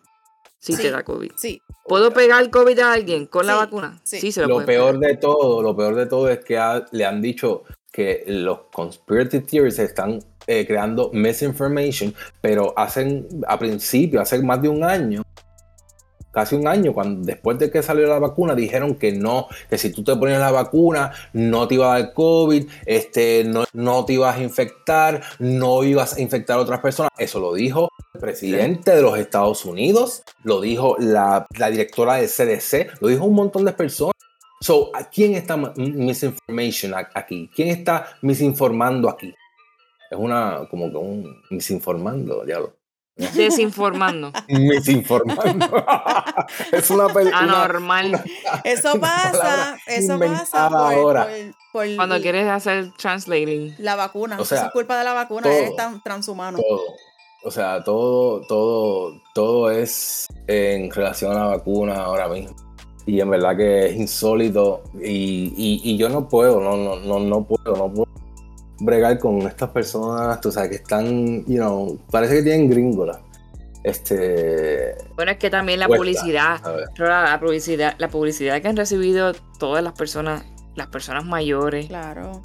Sí, Sí. te da COVID. Sí, ¿Puedo pegar COVID a alguien con la Sí, vacuna? sí. se lo, Lo puede peor pegar. de todo, lo peor de todo es que ha- le han dicho que los conspiracy theories están eh, creando misinformation, pero hacen a principio, hace más de un año, casi un año, cuando después de que salió la vacuna, dijeron que no, que si tú te ponías la vacuna, no te iba a dar COVID, este, no, no te ibas a infectar, no ibas a infectar a otras personas. Eso lo dijo el presidente de los Estados Unidos, lo dijo la, la directora del CDC, lo dijo un montón de personas. So, ¿a quién está misinformation aquí? ¿Quién está misinformando aquí? Es una, como que un misinformando, diablo. Desinformando. Misinformando. es una película. Anormal. Eso pasa, eso pasa por, ahora. por- por Cuando quieres hacer translating. la vacuna. O sea, eso es culpa de la vacuna, todo. eres tan transhumano. todo. O sea, todo, todo, todo es en relación a la vacuna ahora mismo. Y en verdad que es insólito. Y, y- y yo no puedo, no, no, no, no puedo, no puedo bregar con estas personas, tú sabes, que están, you know, parece que tienen gringola. Este. Bueno, es que también la Cuesta, publicidad, la, la publicidad, la publicidad que han recibido todas las personas, las personas mayores, Claro.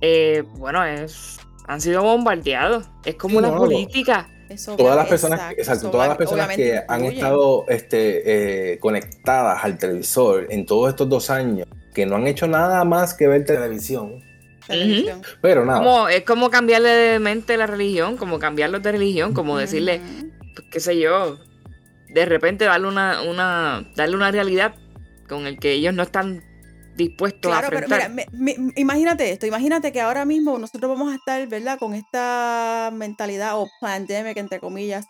eh, bueno, es, han sido bombardeados. Es como Sí, una no, política. Eso Todas las personas, exacto, todas las personas que han estado este, eh, conectadas al televisor en todos estos dos años, que no han hecho nada más que ver televisión, Pero nada. Como, es como cambiarle de mente la religión, como cambiarlos de religión, como decirle, pues, qué sé yo, de repente darle una, una, darle una realidad con el que ellos no están dispuestos a Claro, pero mira, enfrentar. me- me- imagínate esto, imagínate que ahora mismo nosotros vamos a estar, ¿verdad? Con esta mentalidad o pandemic, entre comillas,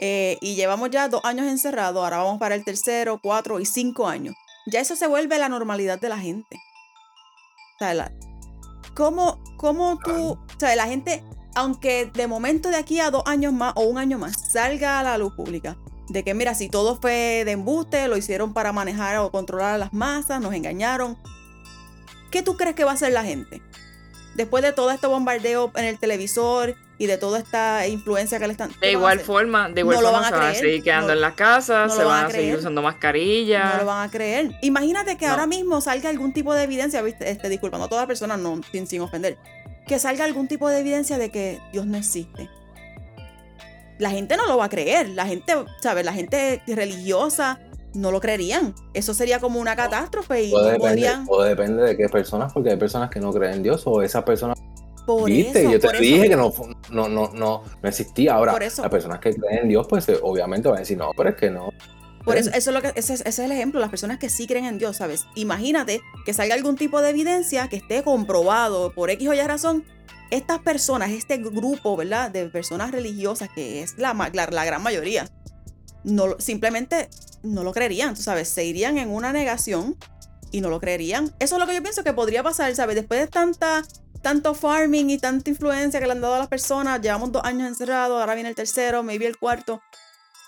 eh, y llevamos ya dos años encerrados, ahora vamos para el tercero, cuatro y cinco años. Ya eso se vuelve la normalidad de la gente. O sea, la- ¿cómo, cómo tú, o sea, la gente, aunque de momento de aquí a dos años más o un año más salga a la luz pública, de que mira, si todo fue de embuste, lo hicieron para manejar o controlar a las masas, nos engañaron. ¿Qué tú crees que va a hacer la gente? Después de todo este bombardeo en el televisor y de toda esta influencia que le están... De ¿qué van a igual forma, de igual No lo forma van a se van a seguir quedando no- en las casas, no se van van a seguir creer. usando mascarillas. No lo van a creer. Imagínate que No. ahora mismo salga algún tipo de evidencia, ¿viste? Este, disculpando a toda persona, no, sin, sin ofender. Que salga algún tipo de evidencia de que Dios no existe. La gente no lo va a creer. La gente, ¿sabes? La gente religiosa no lo creerían. Eso sería como una catástrofe y no depende, podrían. todo depende de qué personas, porque hay personas que no creen en Dios o esas personas, Por viste, eso, yo te por dije eso. que no, no, no, no, no existía. Ahora, las personas que creen en Dios, pues eh, obviamente van a decir, no, pero es que no. Por eso, eso es lo que, ese, es- ese es el ejemplo, las personas que sí creen en Dios, ¿sabes? Imagínate que salga algún tipo de evidencia que esté comprobado por X o Y razón. Estas personas, este grupo, ¿verdad? De personas religiosas, que es la, la, la gran mayoría, no, simplemente no lo creerían, tú sabes, se irían en una negación y no lo creerían. Eso es lo que yo pienso que podría pasar, ¿sabes? Después de tanta, tanto farming y tanta influencia que le han dado a las personas, llevamos dos años encerrados, ahora viene el tercero, maybe el cuarto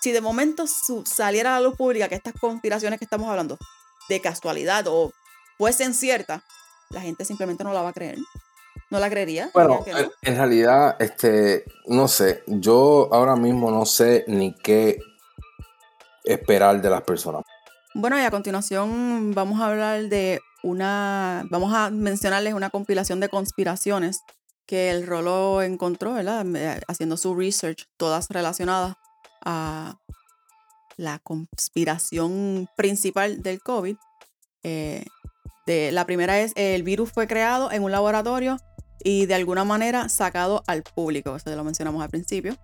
si de momento saliera a la luz pública que estas conspiraciones que estamos hablando de casualidad o fuesen ciertas, la gente simplemente no la va a creer. No la creería. Bueno, no. en, en realidad, este, no sé, yo ahora mismo no sé ni qué esperar de las personas. Bueno, y a continuación vamos a hablar de una, vamos a mencionarles una compilación de conspiraciones que el Rolo encontró, ¿verdad? Eh, Haciendo su research, todas relacionadas a la conspiración principal del COVID. Eh, de, la primera es el virus fue creado en un laboratorio y de alguna manera sacado al público. Eso ya lo mencionamos al principio.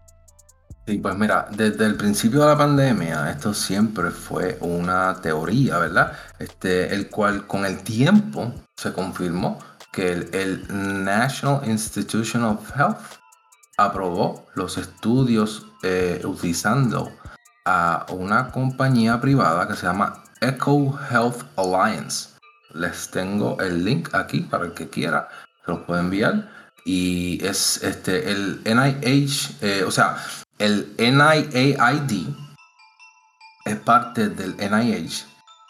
Sí, pues mira, desde el principio de la pandemia, esto siempre fue una teoría, ¿verdad? Este, el cual con el tiempo se confirmó que el, National Institution of Health aprobó los estudios eh, utilizando a una compañía privada que se llama Echo Health Alliance. Les tengo el link aquí para el que quiera, se los puedo enviar. Y es este el NIH, eh, o sea, el NIAID es parte del NIH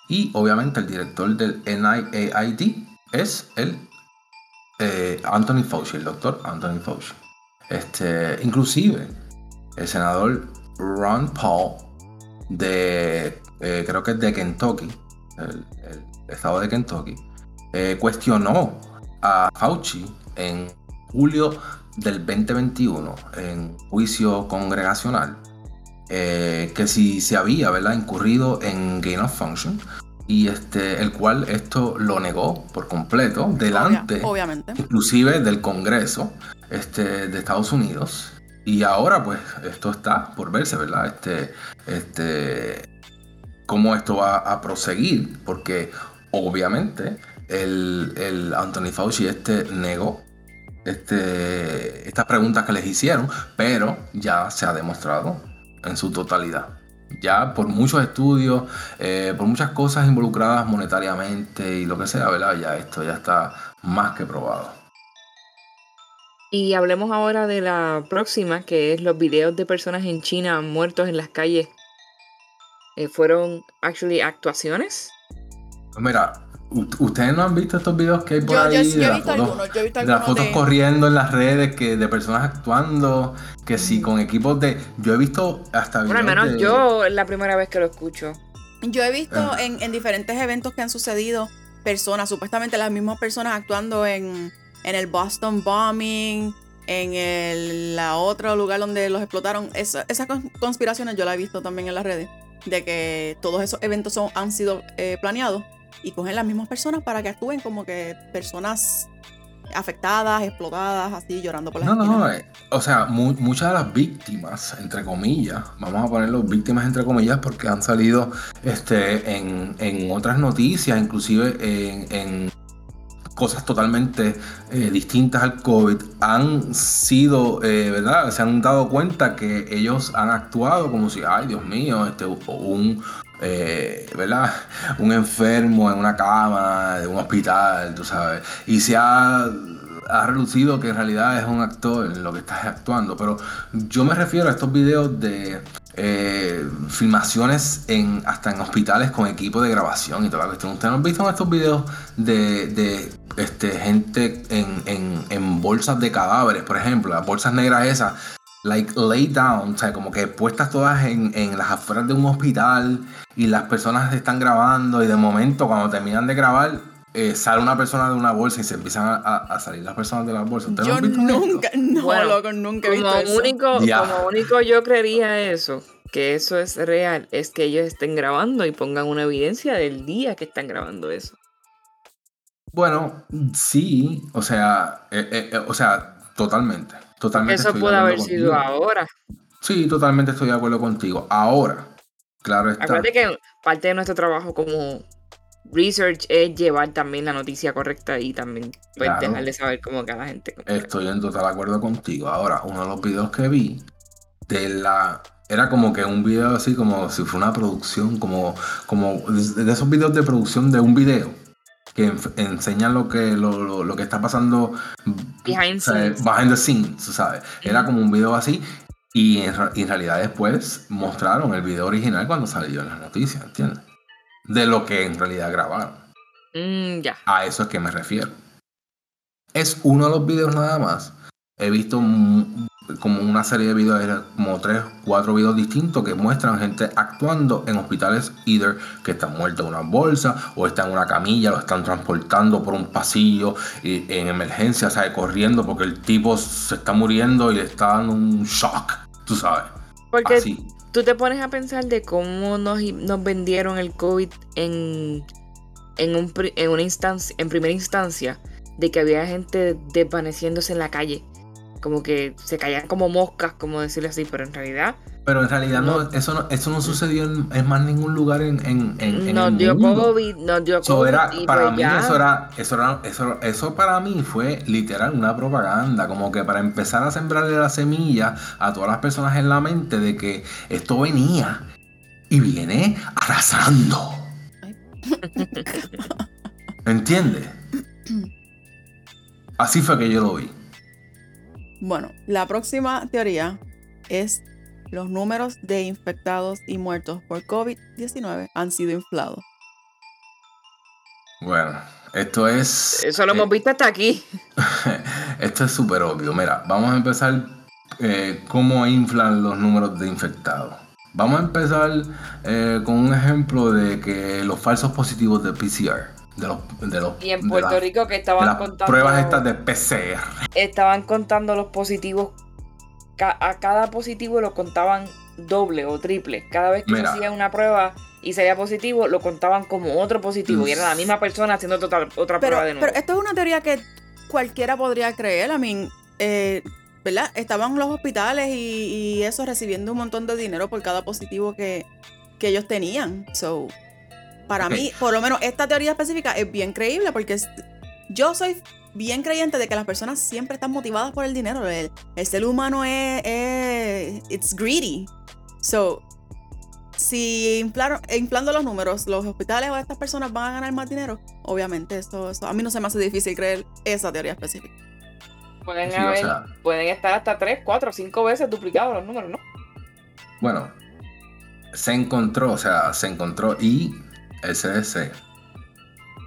y obviamente el director del NIAID es el eh, Anthony Fauci, el doctor Anthony Fauci. Este, inclusive el senador Ron Paul de eh, creo que es de Kentucky, el, estado de Kentucky, eh, cuestionó a Fauci en julio del 2021 en juicio congregacional eh, que si se había ¿verdad? incurrido en gain of function y este el cual esto lo negó por completo delante Obvia- obviamente. inclusive del Congreso este, de Estados Unidos. Y ahora, pues, esto está por verse, ¿verdad? Este, este, cómo esto va a proseguir, porque obviamente el, el Anthony Fauci este negó este, estas preguntas que les hicieron, pero ya se ha demostrado en su totalidad. Ya por muchos estudios, eh, por muchas cosas involucradas monetariamente y lo que sea, ¿verdad? Ya esto ya está más que probado. Y hablemos ahora de la próxima, que es los videos de personas en China muertos en las calles. Eh, ¿Fueron actually actuaciones? Mira, ¿Ustedes no han visto estos videos que hay por ahí? Yo, he visto algunos, yo he visto de las fotos corriendo en las redes que de personas actuando, que sí, con equipos de. Yo he visto hasta Bueno, al menos yo es la primera vez que lo escucho. Yo he visto en, en, diferentes eventos que han sucedido personas, supuestamente las mismas personas actuando en, en el Boston Bombing, en el la otro lugar donde los explotaron. esas conspiraciones yo las he visto también en las redes, de que todos esos eventos son, han sido eh, planeados y cogen las mismas personas para que actúen como que personas afectadas, explotadas, así llorando por las No, no, no. Eh, o sea, muchas de las víctimas, entre comillas, vamos a ponerlo víctimas entre comillas, porque han salido este, en, otras noticias, inclusive en, cosas totalmente eh, distintas al COVID, han sido, eh, ¿verdad? Se han dado cuenta que ellos han actuado como si, ay Dios mío, este, un, eh, ¿verdad? Un enfermo en una cama de un hospital, tú sabes. Y se ha, relucido que en realidad es un actor en lo que está actuando. Pero yo me refiero a estos videos de eh, filmaciones en, hasta en hospitales con equipo de grabación y toda la cuestión. ¿Ustedes han visto estos videos de, este, gente en, en bolsas de cadáveres, por ejemplo? Las bolsas negras esas like lay down, o sea, como que puestas todas en, las afueras de un hospital y las personas están grabando y de momento cuando terminan de grabar eh, sale una persona de una bolsa y se empiezan a, salir las personas de la bolsa. Yo nunca, no, loco, nunca he visto como eso. Único, Como único yo creería eso, que eso es real, es que ellos estén grabando y pongan una evidencia del día que están grabando eso. Bueno, sí, o sea, eh, eh, o sea, totalmente. Totalmente Eso puede haber sido ahora. Sí, totalmente estoy de acuerdo contigo. Ahora, claro está. Acuérdate que parte de nuestro trabajo como research es llevar también la noticia correcta y también pues, dejarle saber cómo que a la gente. Estoy en total acuerdo contigo. Ahora, uno de los videos que vi de la era como que un video así como si fuera una producción, como, como de esos videos de producción de un video que enseñan lo que, lo, que está pasando behind, the scenes, ¿sabes? Era como un video así y en, realidad después mostraron el video original cuando salió en las noticias, ¿entiendes? De lo que en realidad grabaron. Mm, ya. A eso es que me refiero. Es uno de los videos nada más. He visto como una serie de videos, como tres, cuatro videos distintos que muestran gente actuando en hospitales, either que están muertos en una bolsa o están en una camilla, lo están transportando por un pasillo y, en emergencia, ¿sabes? Corriendo porque el tipo se está muriendo y le está dando un shock, tú sabes. Porque tú te pones a pensar de cómo nos, nos vendieron el COVID en, en, un, en una instancia, en primera instancia, de que había gente desvaneciéndose en la calle como que se caían como moscas, como decirlo así, pero en realidad. Pero en realidad no, eso no, eso no sucedió en, más ningún lugar en, en, en nos dio COVID, nos dio COVID. para mí eso era, eso era, eso, eso para mí fue literal una propaganda, como que para empezar a sembrarle la semilla a todas las personas en la mente de que esto venía y viene arrasando. ¿Entiendes? Así fue que yo lo vi. Bueno, la próxima teoría es los números de infectados y muertos por COVID-19 han sido inflados. Bueno, esto es... Eso lo hemos eh, visto hasta aquí. esto es súper obvio. Mira, vamos a empezar eh, cómo inflan los números de infectados. Vamos a empezar eh, con un ejemplo de que los falsos positivos de PCR de los, de los, y en Puerto Rico que estaban contando pruebas estas de PCR estaban contando los positivos. A cada positivo lo contaban doble o triple. Cada vez que se hacía una prueba y salía positivo lo contaban como otro positivo. Y era la misma persona haciendo otra, prueba de nuevo. pero esto es una teoría que cualquiera podría creer. A mí eh, ¿verdad? estaban los hospitales y, eso recibiendo un montón de dinero por cada positivo que, que ellos tenían. So para mí, por lo menos esta teoría específica es bien creíble porque yo soy bien creyente de que las personas siempre están motivadas por el dinero. El, ser humano es, it's greedy. So, si inflaron, inflando los números, los hospitales o estas personas van a ganar más dinero, obviamente, eso, eso a mí no se me hace difícil creer esa teoría específica. Pueden, Sí, o haber- sea- pueden estar hasta 3, 4, 5 veces duplicados los números, ¿no? Bueno, se encontró, o sea, se encontró y CDC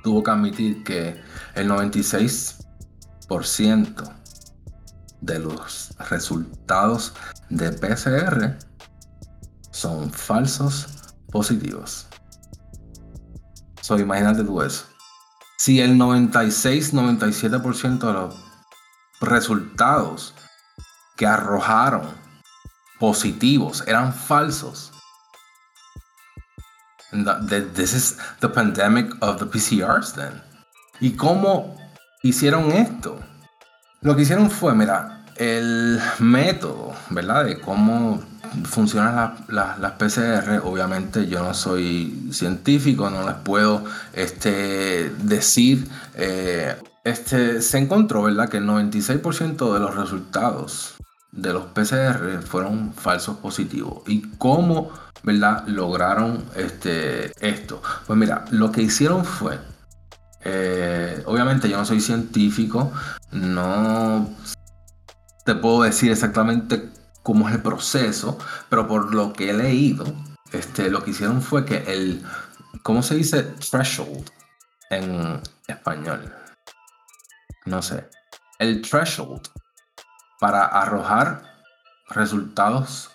tuvo que admitir que el 96% de los resultados de PCR son falsos positivos. So, imagínate tú eso. Si el 96-97% de los resultados que arrojaron positivos eran falsos. This is the pandemic of the PCRs then. ¿Y cómo hicieron esto? Lo que hicieron fue, mira, el método, ¿verdad? De cómo funcionan la- la- las PCR. Obviamente yo no soy científico, no les puedo este, decir. eh, este, se encontró, ¿verdad? Que el 96% de los resultados de los PCR fueron falsos positivos. ¿Y cómo, verdad, lograron este, esto? Pues mira, lo que hicieron fue, eh, obviamente yo no soy científico, no te puedo decir exactamente cómo es el proceso, pero por lo que he leído, este, lo que hicieron fue que el, ¿cómo se dice threshold en español? No sé. El threshold para arrojar resultados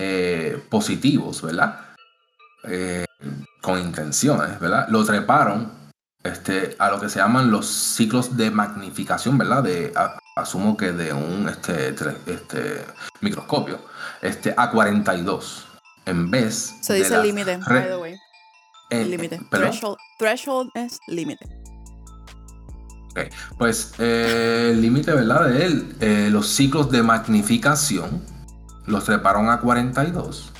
eh, positivos, ¿verdad? Eh, con intenciones, ¿verdad? Lo treparon este, a lo que se llaman los ciclos de magnificación, ¿verdad? De, a- asumo que de un este, este, microscopio, este, a 42. En vez Se de dice límite, by the way. eh, Límite. Threshold, threshold es límite. Pues eh, el límite, ¿verdad? De él, eh, los ciclos de magnificación los treparon a 42.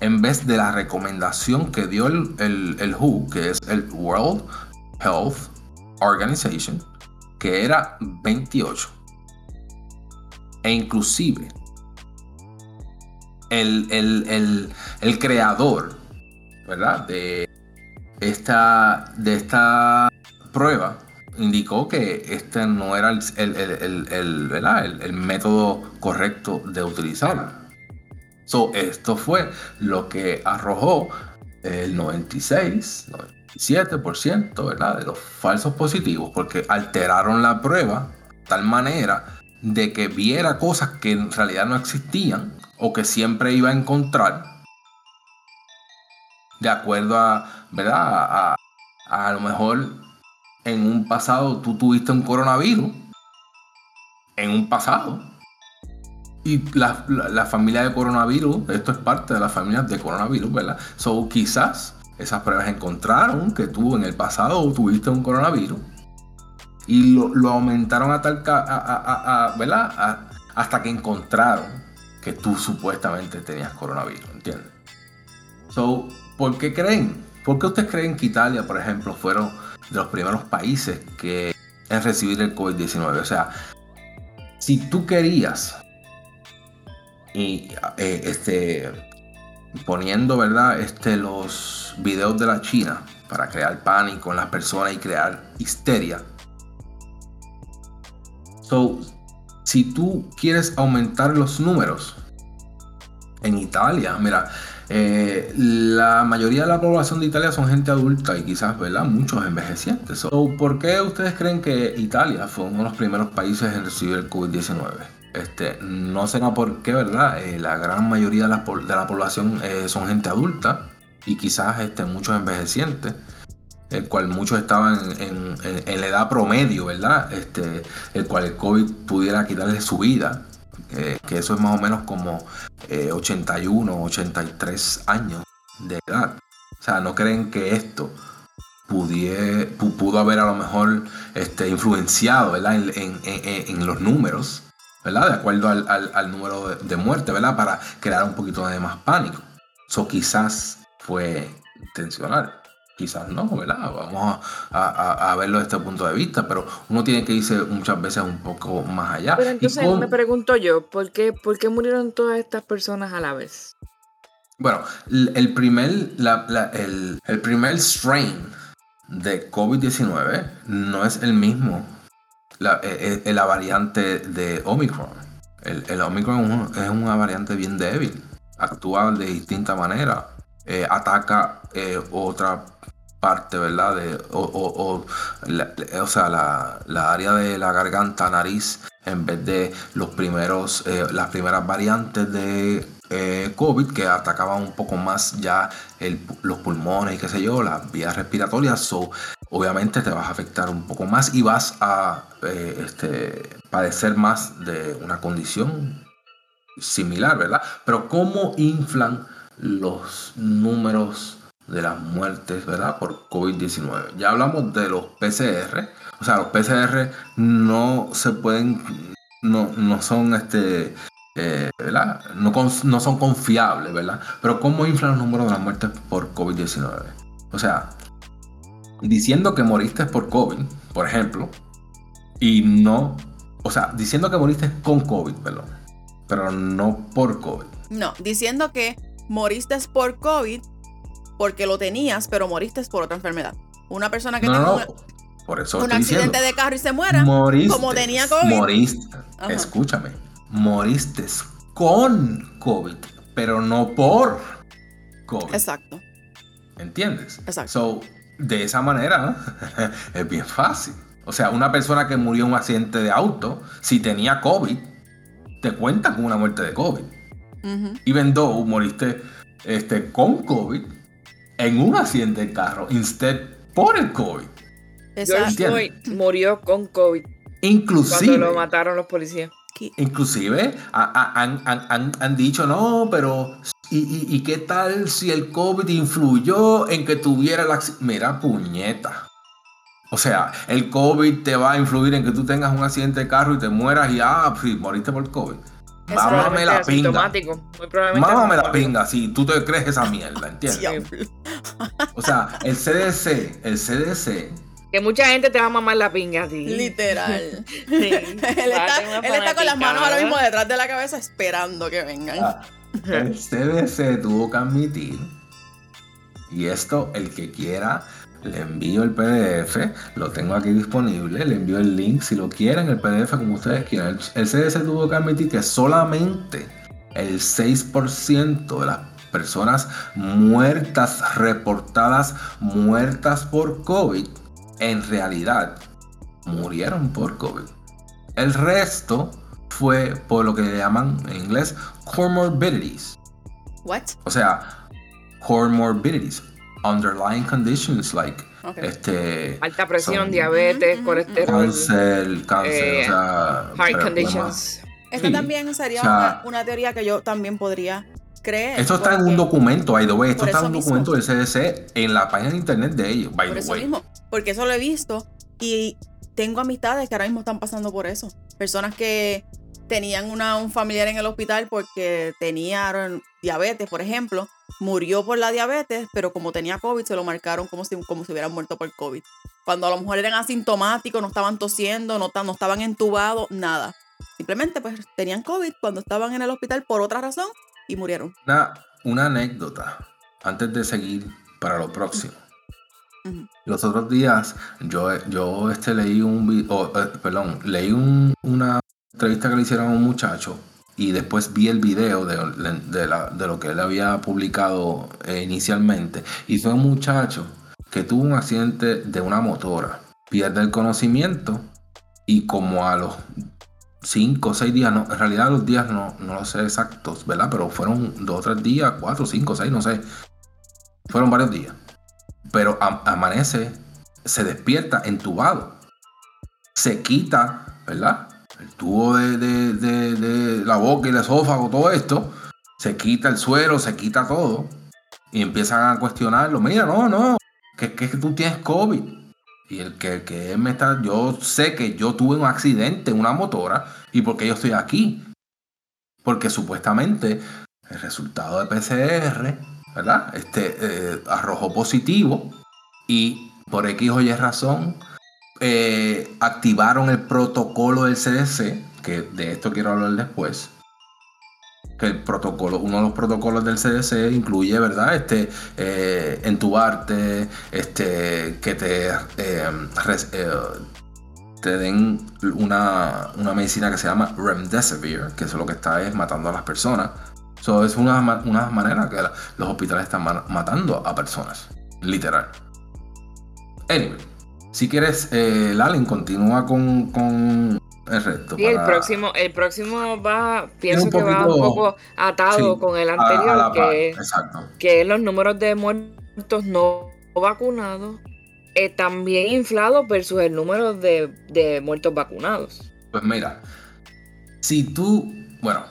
En vez de la recomendación que dio el, el- el WHO, que es el World Health Organization, que era 28. E inclusive, el, el- el- el creador, ¿verdad? De esta, de esta prueba indicó que este no era el, el- el- el- método correcto de utilizarlo. So, esto fue lo que arrojó el 96, 97% ¿verdad? de los falsos positivos, porque alteraron la prueba de tal manera de que viera cosas que en realidad no existían o que siempre iba a encontrar de acuerdo a, ¿verdad? A- a lo mejor en un pasado tú tuviste un coronavirus. En un pasado. Y la, familia de coronavirus, esto es parte de la familia de coronavirus, ¿verdad? So quizás esas pruebas encontraron que tú en el pasado tuviste un coronavirus. Y lo, lo aumentaron a tal a- a- a- ¿verdad? Hasta que encontraron que tú supuestamente tenías coronavirus, ¿entiendes? So, ¿por qué creen? ¿Por qué ustedes creen que Italia, por ejemplo, fueron de los primeros países que en recibir el COVID-19? O sea, si tú querías y eh, este poniendo, ¿verdad? Este los videos de la China para crear pánico en las personas y crear histeria. So, si tú quieres aumentar los números en Italia, mira, eh, la mayoría de la población de Italia son gente adulta y quizás, ¿verdad? Muchos envejecientes. So, ¿Por qué ustedes creen que Italia fue uno de los primeros países en recibir el COVID-19? Este, no será por qué, ¿verdad? Eh, la gran mayoría de la, de la población eh, son gente adulta y quizás este, muchos envejecientes, el cual muchos estaban en, en- en la edad promedio, ¿verdad? Este, el cual el COVID pudiera quitarle su vida, eh, que eso es más o menos como eh, 81, 83 años de edad. O sea, no creen que esto pudie- pu- pudo haber a lo mejor este, influenciado ¿verdad? En, en- en- en los números, ¿verdad? De acuerdo al, al- al número de, de ¿verdad? Para crear un poquito de más pánico. Eso quizás fue intencional. Quizás no, ¿verdad? Vamos a, verlo desde este punto de vista, pero uno tiene que irse muchas veces un poco más allá. Pero entonces me pregunto yo, ¿por qué, ¿por qué murieron todas estas personas a la vez? Bueno, el primer, el, el primer strain de COVID-19 no es el mismo la, e, e, la, variante de Omicron. El, el Omicron es una variante bien débil, actúa de distinta manera, eh, ataca eh, otra parte, ¿verdad? De, o, o, sea, la, la, área de la garganta, nariz, en vez de los primeros, eh, las primeras variantes de COVID que atacaban un poco más ya los pulmones y qué sé yo, las vías respiratorias. So, obviamente te vas a afectar un poco más y vas a este, padecer más de una condición similar, ¿verdad? Pero ¿cómo inflan los números de las muertes, ¿verdad? Por COVID-19. Ya hablamos de los PCR. O sea, los PCR no se pueden, no, no son este, eh, ¿verdad? No, son confiables, ¿verdad? Pero ¿cómo inflan los números de las muertes por COVID-19? O sea, diciendo que moriste por COVID, por ejemplo, y no, o sea, diciendo que moriste con COVID, perdón, pero no por COVID. No, diciendo que moriste por COVID porque lo tenías, pero moriste por otra enfermedad. Una persona que no, por eso un accidente de carro y se muera, como tenía COVID. Moriste, escúchame, moriste con COVID, pero no por COVID. Exacto. ¿Entiendes? Exacto. So, de esa manera es bien fácil. O sea, una persona que murió en un accidente de auto, si tenía COVID, te cuenta con una muerte de COVID. Y vendo moriste este, con COVID en un accidente de carro, instead por el COVID. George murió con COVID. Inclusive. Cuando lo mataron los policías. Inclusive han, dicho, no, pero ¿y, qué tal si el COVID influyó en que tuviera la... Mira, puñeta. O sea, el COVID te va a influir en que tú tengas un accidente de carro y te mueras y, ah, sí, moriste por COVID. Mámame la pinga. Mámame la pinga si tú te crees esa mierda, ¿entiendes? o sea, el CDC, el CDC que mucha gente te va a mamar la pinga a ti. Literal. él, está, con las manos ahora mismo detrás de la cabeza esperando que vengan. Ah, el CDC tuvo que admitir, y esto el que quiera, le envío el PDF, lo tengo aquí disponible, le envío el link si lo quieren, el PDF como ustedes quieran. El, CDC tuvo que admitir que solamente el 6% de las personas muertas, reportadas muertas por COVID, en realidad murieron por COVID. El resto fue por lo que le llaman en inglés comorbidities. What? O sea, comorbidities, underlying conditions like este alta presión, diabetes, colesterol, cáncer, cáncer, o eh, sea, heart conditions. Esto también sería una, teoría que yo también podría creer. Esto está en un documento, by the way. Esto está en un documento del CDC en la página de internet de ellos, by the way porque eso lo he visto y tengo amistades que ahora mismo están pasando por eso. Personas que tenían una, un familiar en el hospital porque tenía diabetes, por ejemplo, murió por la diabetes, pero como tenía COVID se lo marcaron como si, como si hubieran muerto por COVID. Cuando a lo mejor eran asintomáticos, no estaban tosiendo, no, no estaban entubados, nada. Simplemente pues tenían COVID cuando estaban en el hospital por otra razón y murieron. Una, una anécdota antes de seguir para lo próximo. Los otros días yo, yo este, leí un eh, perdón, leí una entrevista que le hicieron a un muchacho y después vi el video de, lo que él había publicado eh, inicialmente. Y fue un muchacho que tuvo un accidente de una motora, pierde el conocimiento y como a los 5 o 6 días, no, en realidad los días no, no lo sé exactos, ¿verdad? Pero fueron 2 o 3 días, 4, 5, 6, no sé. Fueron varios días pero amanece, se despierta entubado. Se quita, ¿verdad? El tubo de, la boca y el esófago, todo esto. Se quita el suero, se quita todo. Y empiezan a cuestionarlo. Mira, no, no, que, que tú tienes COVID. Y el que, que me está, yo sé que yo tuve un accidente en una motora y porque yo estoy aquí. Porque supuestamente el resultado de PCR ¿verdad? Este, eh, arrojó positivo y por X o Y razón eh, activaron el protocolo del CDC, que de esto quiero hablar después. Que el protocolo, uno de los protocolos del CDC incluye, ¿verdad? Este, eh, entubarte, este, que te, eh, eh, te den una, una medicina que se llama Remdesivir, que eso lo que está es matando a las personas. So, es una, una manera que los hospitales están ma- matando a personas, literal. Anyway, si quieres, eh, Lalin, continúa con, con el resto. Sí, el para- próximo, el próximo va, pienso que va un poco atado sí, con el a- a anterior, que, Exacto. que es los números de muertos no vacunados, eh, también inflados versus el número de, de muertos vacunados. Pues mira, si tú, bueno,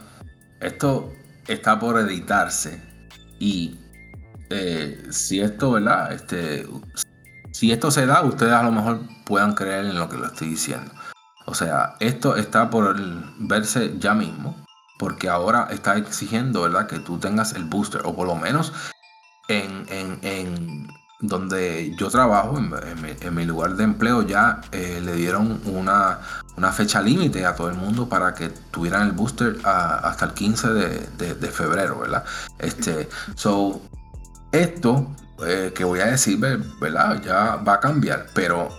esto está por editarse y eh, si esto, ¿verdad? Este, si esto se da, ustedes a lo mejor puedan creer en lo que lo estoy diciendo. O sea, esto está por verse ya mismo, porque ahora está exigiendo, ¿verdad? Que tú tengas el booster, o por lo menos en, en- en donde yo trabajo, en, mi, lugar de empleo, ya eh, le dieron una, una fecha límite a todo el mundo para que tuvieran el booster a- hasta el 15 de, de- de febrero, ¿verdad? Este, so, esto eh, que voy a decir, ve- ¿verdad? Ya va a cambiar, pero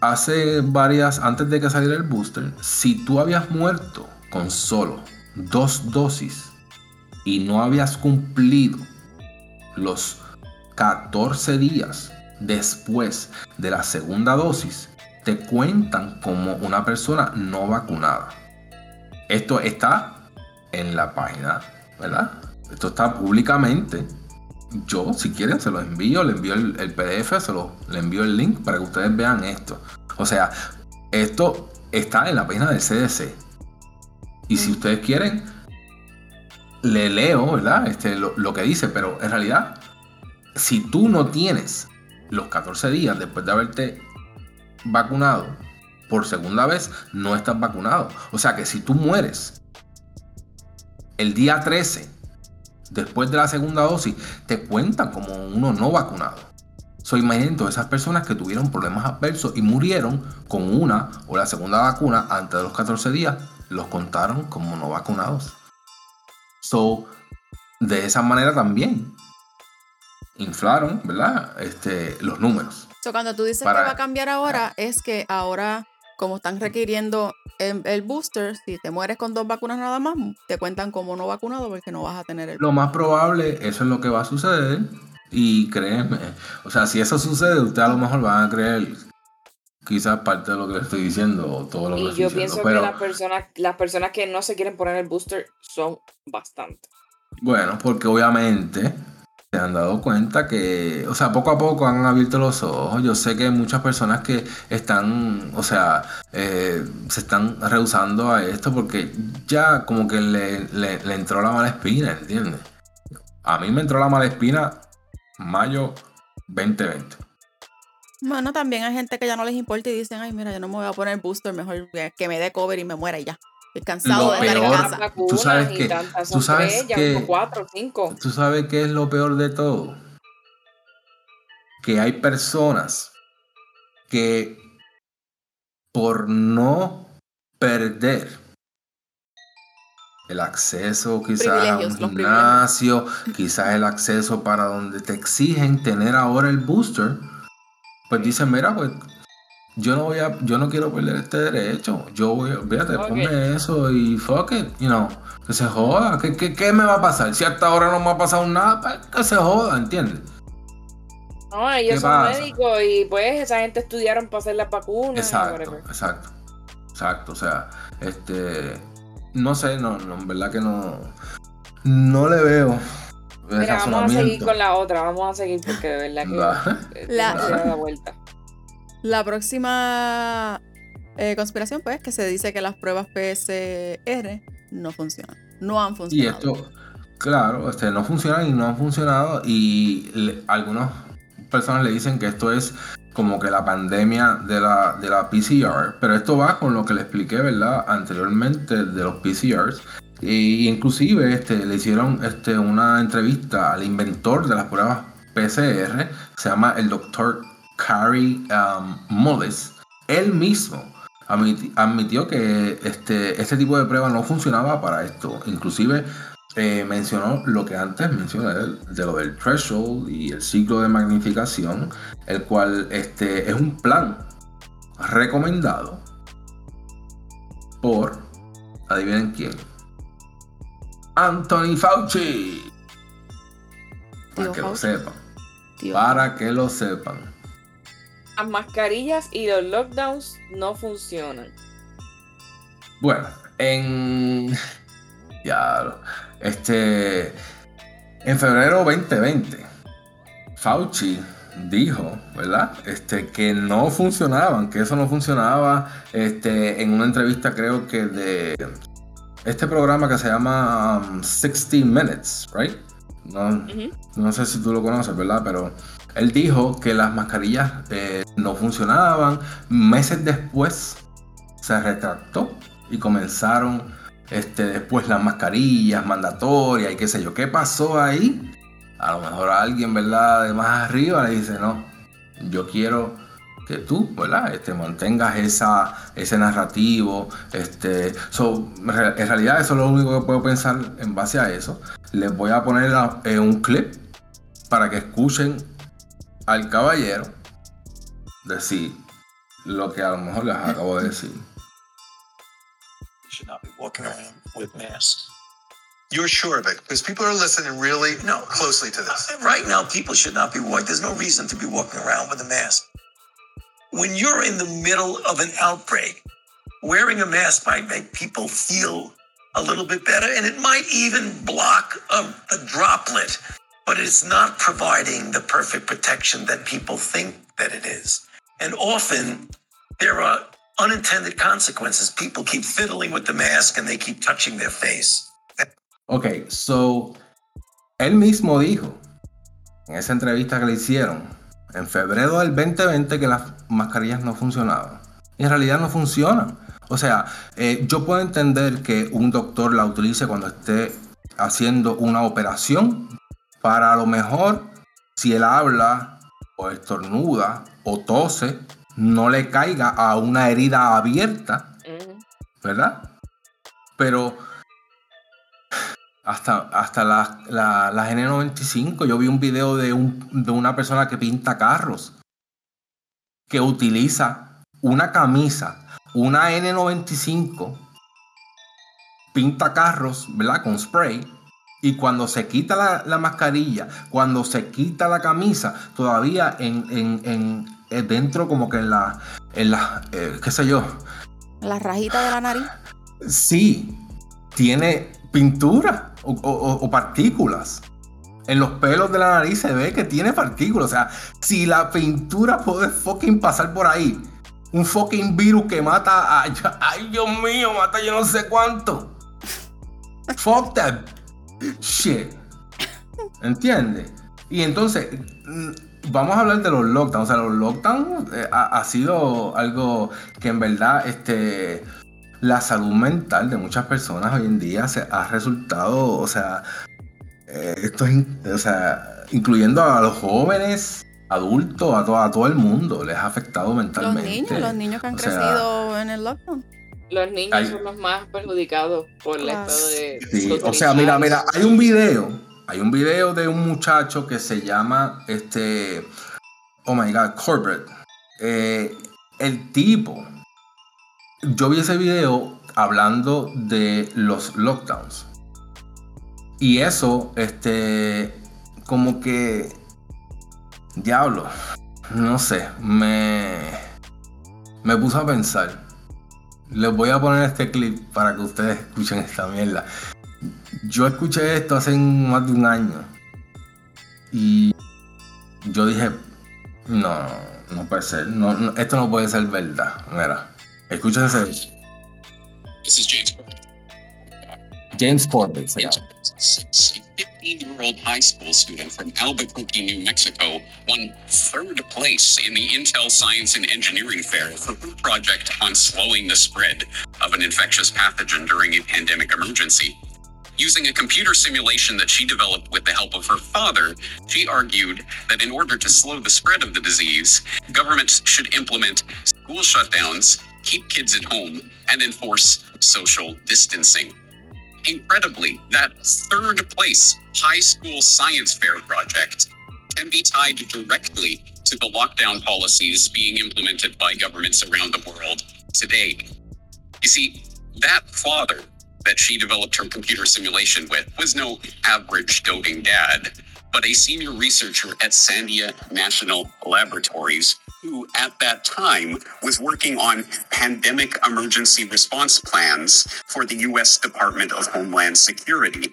hace varias, antes de que saliera el booster, si tú habías muerto con solo dos dosis y no habías cumplido los 14 días después de la segunda dosis, te cuentan como una persona no vacunada. Esto está en la página, ¿verdad? Esto está públicamente. Yo, si quieren, se los envío, le envío el, el PDF, se lo, le envío el link para que ustedes vean esto. O sea, esto está en la página del CDC. Y si ustedes quieren, le leo, ¿verdad? Este, lo, lo que dice, pero en realidad, si tú no tienes los 14 días después de haberte vacunado por segunda vez, no estás vacunado. O sea que si tú mueres el día 13, después de la segunda dosis, te cuentan como uno no vacunado. Soy imagínate esas personas que tuvieron problemas adversos y murieron con una o la segunda vacuna antes de los 14 días, los contaron como no vacunados. So, de esa manera también inflaron, ¿verdad? Este, los números. So, cuando tú dices Para- que va a cambiar ahora, es que ahora, como están requiriendo el, el booster, si te mueres con dos vacunas nada más, te cuentan como no vacunado porque no vas a tener el Lo más probable, eso es lo que va a suceder. Y créeme, o sea, si eso sucede, ustedes a lo mejor van a creer quizás parte de lo que le estoy diciendo o todo lo que Y estoy yo diciendo. pienso Pero que las personas, las personas que no se quieren poner el booster son bastante. bueno, porque obviamente se han dado cuenta que, o sea, poco a poco han abierto los ojos. Yo sé que hay muchas personas que están, o sea, eh, se están rehusando a esto porque ya como que le, le- entró la mala espina, ¿entiendes? A mí me entró la mala espina mayo 2020. Bueno, también hay gente que ya no les importa y dicen, ay, mira, yo no me voy a poner booster, mejor que me dé cover y me muera y ya. Cansado Lo de estar en casa. vacunas sabes que- tú sabes que- cuatro, cinco. ¿Tú sabes qué es lo peor de todo? Que hay personas que por no perder el acceso quizás a un gimnasio, quizás el acceso para donde te exigen tener ahora el booster, pues dicen, mira, pues yo no voy a, yo no quiero perder este derecho. Yo voy, a- fíjate, Ok. ponme eso y fuck it, you know, que se joda. ¿Qué, qué, qué me va a pasar? Si hasta ahora no me ha pasado nada, pues que se joda, ¿entiendes? No, ellos ¿Qué son pasa? médicos y pues esa gente estudiaron para hacer las vacunas. y Exacto, exacto, exacto. O sea, este, no sé, no, no, en verdad que no, no le veo. Mira, vamos a seguir con la otra, vamos a seguir porque de verdad que La- se da la vuelta. La próxima eh, conspiración, pues, que se dice que las pruebas PCR no funcionan. No han Y funcionado. esto, claro, este, no funcionan y no han funcionado. Y le- algunas personas le dicen que esto es como que la pandemia de la, de la PCR. Pero esto va con lo que le expliqué, ¿verdad? Anteriormente de los PCRs. Y inclusive este, le hicieron este, una entrevista al inventor de las pruebas PCR. Se llama el doctor Carrie um, Mullis, él mismo admitió que este, este tipo de prueba no funcionaba para esto. Inclusive eh, mencionó lo que antes mencioné de lo del threshold y el ciclo de magnificación, el cual este, es un plan recomendado por, adivinen quién, Anthony Fauci. Para que lo sepan. Para que lo sepan. Las mascarillas y los lockdowns no funcionan. Bueno, en. Ya. Este. En febrero 2020, Fauci dijo, ¿verdad? Este, que no funcionaban, que eso no funcionaba. Este, en una entrevista, creo que de este programa que se llama 60 um, Minutes, ¿right? No, no sé si tú lo conoces, ¿verdad? Pero él dijo que las mascarillas eh, no funcionaban. Meses después se retractó y comenzaron este, después las mascarillas mandatorias y qué sé yo. ¿Qué pasó ahí? A lo mejor alguien, ¿verdad? De más arriba le dice, no, yo quiero que tú, ¿verdad? Este, mantengas esa, ese narrativo. Este, en realidad eso es lo único que puedo pensar en base a eso. Les voy a poner eh, un clip para que escuchen al caballero decir lo que a lo mejor les acabo de decir. Should not be walking around with masks. You're sure of it because people are listening really no, closely to this. Right now, people should not be walking. There's no reason to be walking around with a mask. When you're in the middle of an outbreak, wearing a mask might make people feel a little bit better, and it might even block a, a droplet but it's not providing the perfect protection that people think that it is. And often there are unintended consequences. People keep fiddling with the mask and they keep touching their face. Ok, so él mismo dijo en esa entrevista que le hicieron en febrero del 2020 que las mascarillas no funcionaban. Y en realidad no funcionan. O sea, eh, yo puedo entender que un doctor la utilice cuando esté haciendo una operación para a lo mejor si él habla o estornuda o tose, no le caiga a una herida abierta, ¿verdad? Pero hasta, hasta la, la, N95, yo vi un video de, un, de una persona que pinta carros, que utiliza una camisa, una N95, pinta carros, ¿verdad? Con spray y cuando se quita la, mascarilla, cuando se quita la camisa, todavía en, en, eh, dentro como que en la, en la eh, qué sé yo. La rajita de la nariz. Sí, tiene pintura o, partículas. En los pelos de la nariz se ve que tiene partículas. O sea, si la pintura puede fucking pasar por ahí, un fucking virus que mata a. Ay, Dios mío, mata yo no sé cuánto. Fuck that shit. ¿Entiendes? Y entonces, mm, vamos a hablar de los lockdowns. O sea, los lockdowns eh, ha, sido algo que en verdad, este, la salud mental de muchas personas hoy en día se ha resultado, o sea, eh, esto es, o sea, incluyendo a los jóvenes, adultos, a, todo, a todo el mundo, les ha afectado mentalmente. Los niños, los niños que han crecido en el lockdown. Los niños son los más perjudicados por el estado de. Sí, o sea, mira, mira, hay un video. Hay un video de un muchacho que se llama este. Oh my god, Corbett. Eh, el tipo. Yo vi ese video hablando de los lockdowns. Y eso, este. Como que. Diablo. No sé. Me. Me puso a pensar les voy a poner este clip para que ustedes escuchen esta mierda. Yo escuché esto hace más de un año. Y yo dije, no, no puede ser. No, esto no puede ser verdad. Mira, escúchense. This is James Corbett. 15-year-old high school student from Albuquerque, New Mexico, won third place in the Intel Science and Engineering Fair for her project on slowing the spread of an infectious pathogen during a pandemic emergency. Using a computer simulation that she developed with the help of her father, she argued that in order to slow the spread of the disease, governments should implement school shutdowns, keep kids at home, and enforce social distancing. Incredibly, that third place high school science fair project can be tied directly to the lockdown policies being implemented by governments around the world today. You see, that father that she developed her computer simulation with was no average doting dad, but a senior researcher at Sandia National Laboratories who at that time was working on pandemic emergency response plans for the US Department of Homeland Security.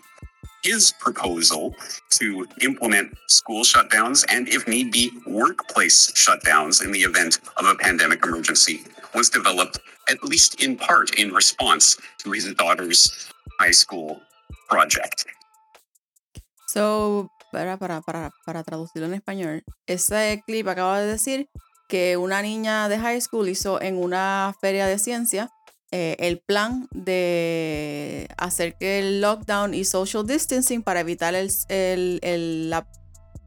His proposal to implement school shutdowns and, if need be, workplace shutdowns in the event of a pandemic emergency was developed, at least in part, in response to his daughter's high school project. So, para, para, para, para traducirlo en español, ese clip acaba de decir que una niña de high school hizo en una feria de ciencia eh, el plan de hacer que el lockdown y social distancing para evitar el, el, el, la-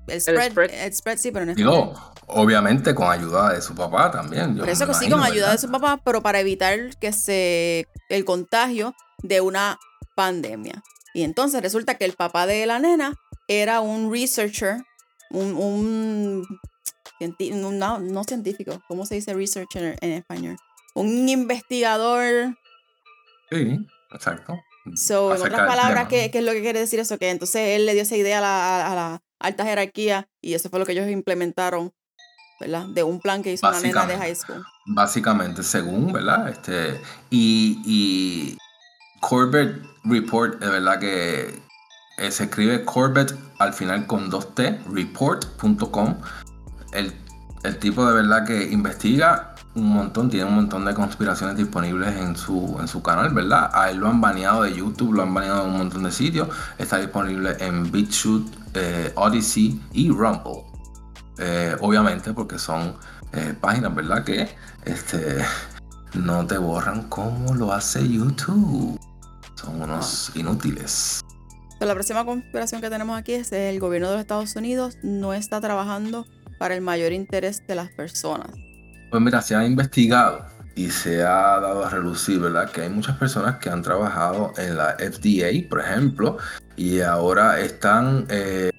el spread, spread. el spread, sí, pero. Digo, obviamente con ayuda de su papá también. yo Por eso que sí, con ayuda de ¿verdad? su papá, pero para evitar que se el contagio de una pandemia. Y entonces resulta que el papá de la nena era un researcher, un, un- no, no científico, ¿cómo se dice researcher en español? Un investigador. Sí, exacto. So, en otras palabras, ¿qué, es lo que quiere decir eso? Que entonces él le dio esa idea a la, a la alta jerarquía y eso fue lo que ellos implementaron, ¿verdad? De un plan que hizo una nena de high school. Básicamente, según, ¿verdad? Este, y, y Corbett Report, de verdad que eh, se escribe Corbett al final con dos T, report.com. El, el tipo de verdad que investiga un montón, tiene un montón de conspiraciones disponibles en su, en su canal, ¿verdad? A él lo han baneado de YouTube, lo han baneado de un montón de sitios. Está disponible en BitChute, eh, Odyssey y Rumble. Eh, obviamente porque son eh, páginas, ¿verdad? Que este, no te borran como lo hace YouTube. Son unos inútiles. So, la próxima conspiración que tenemos aquí es el gobierno de los Estados Unidos no está trabajando para el mayor interés de las personas. Pues mira, se ha investigado y se ha dado a relucir, ¿verdad? Que hay muchas personas que han trabajado en la FDA, por ejemplo, y ahora están, eh,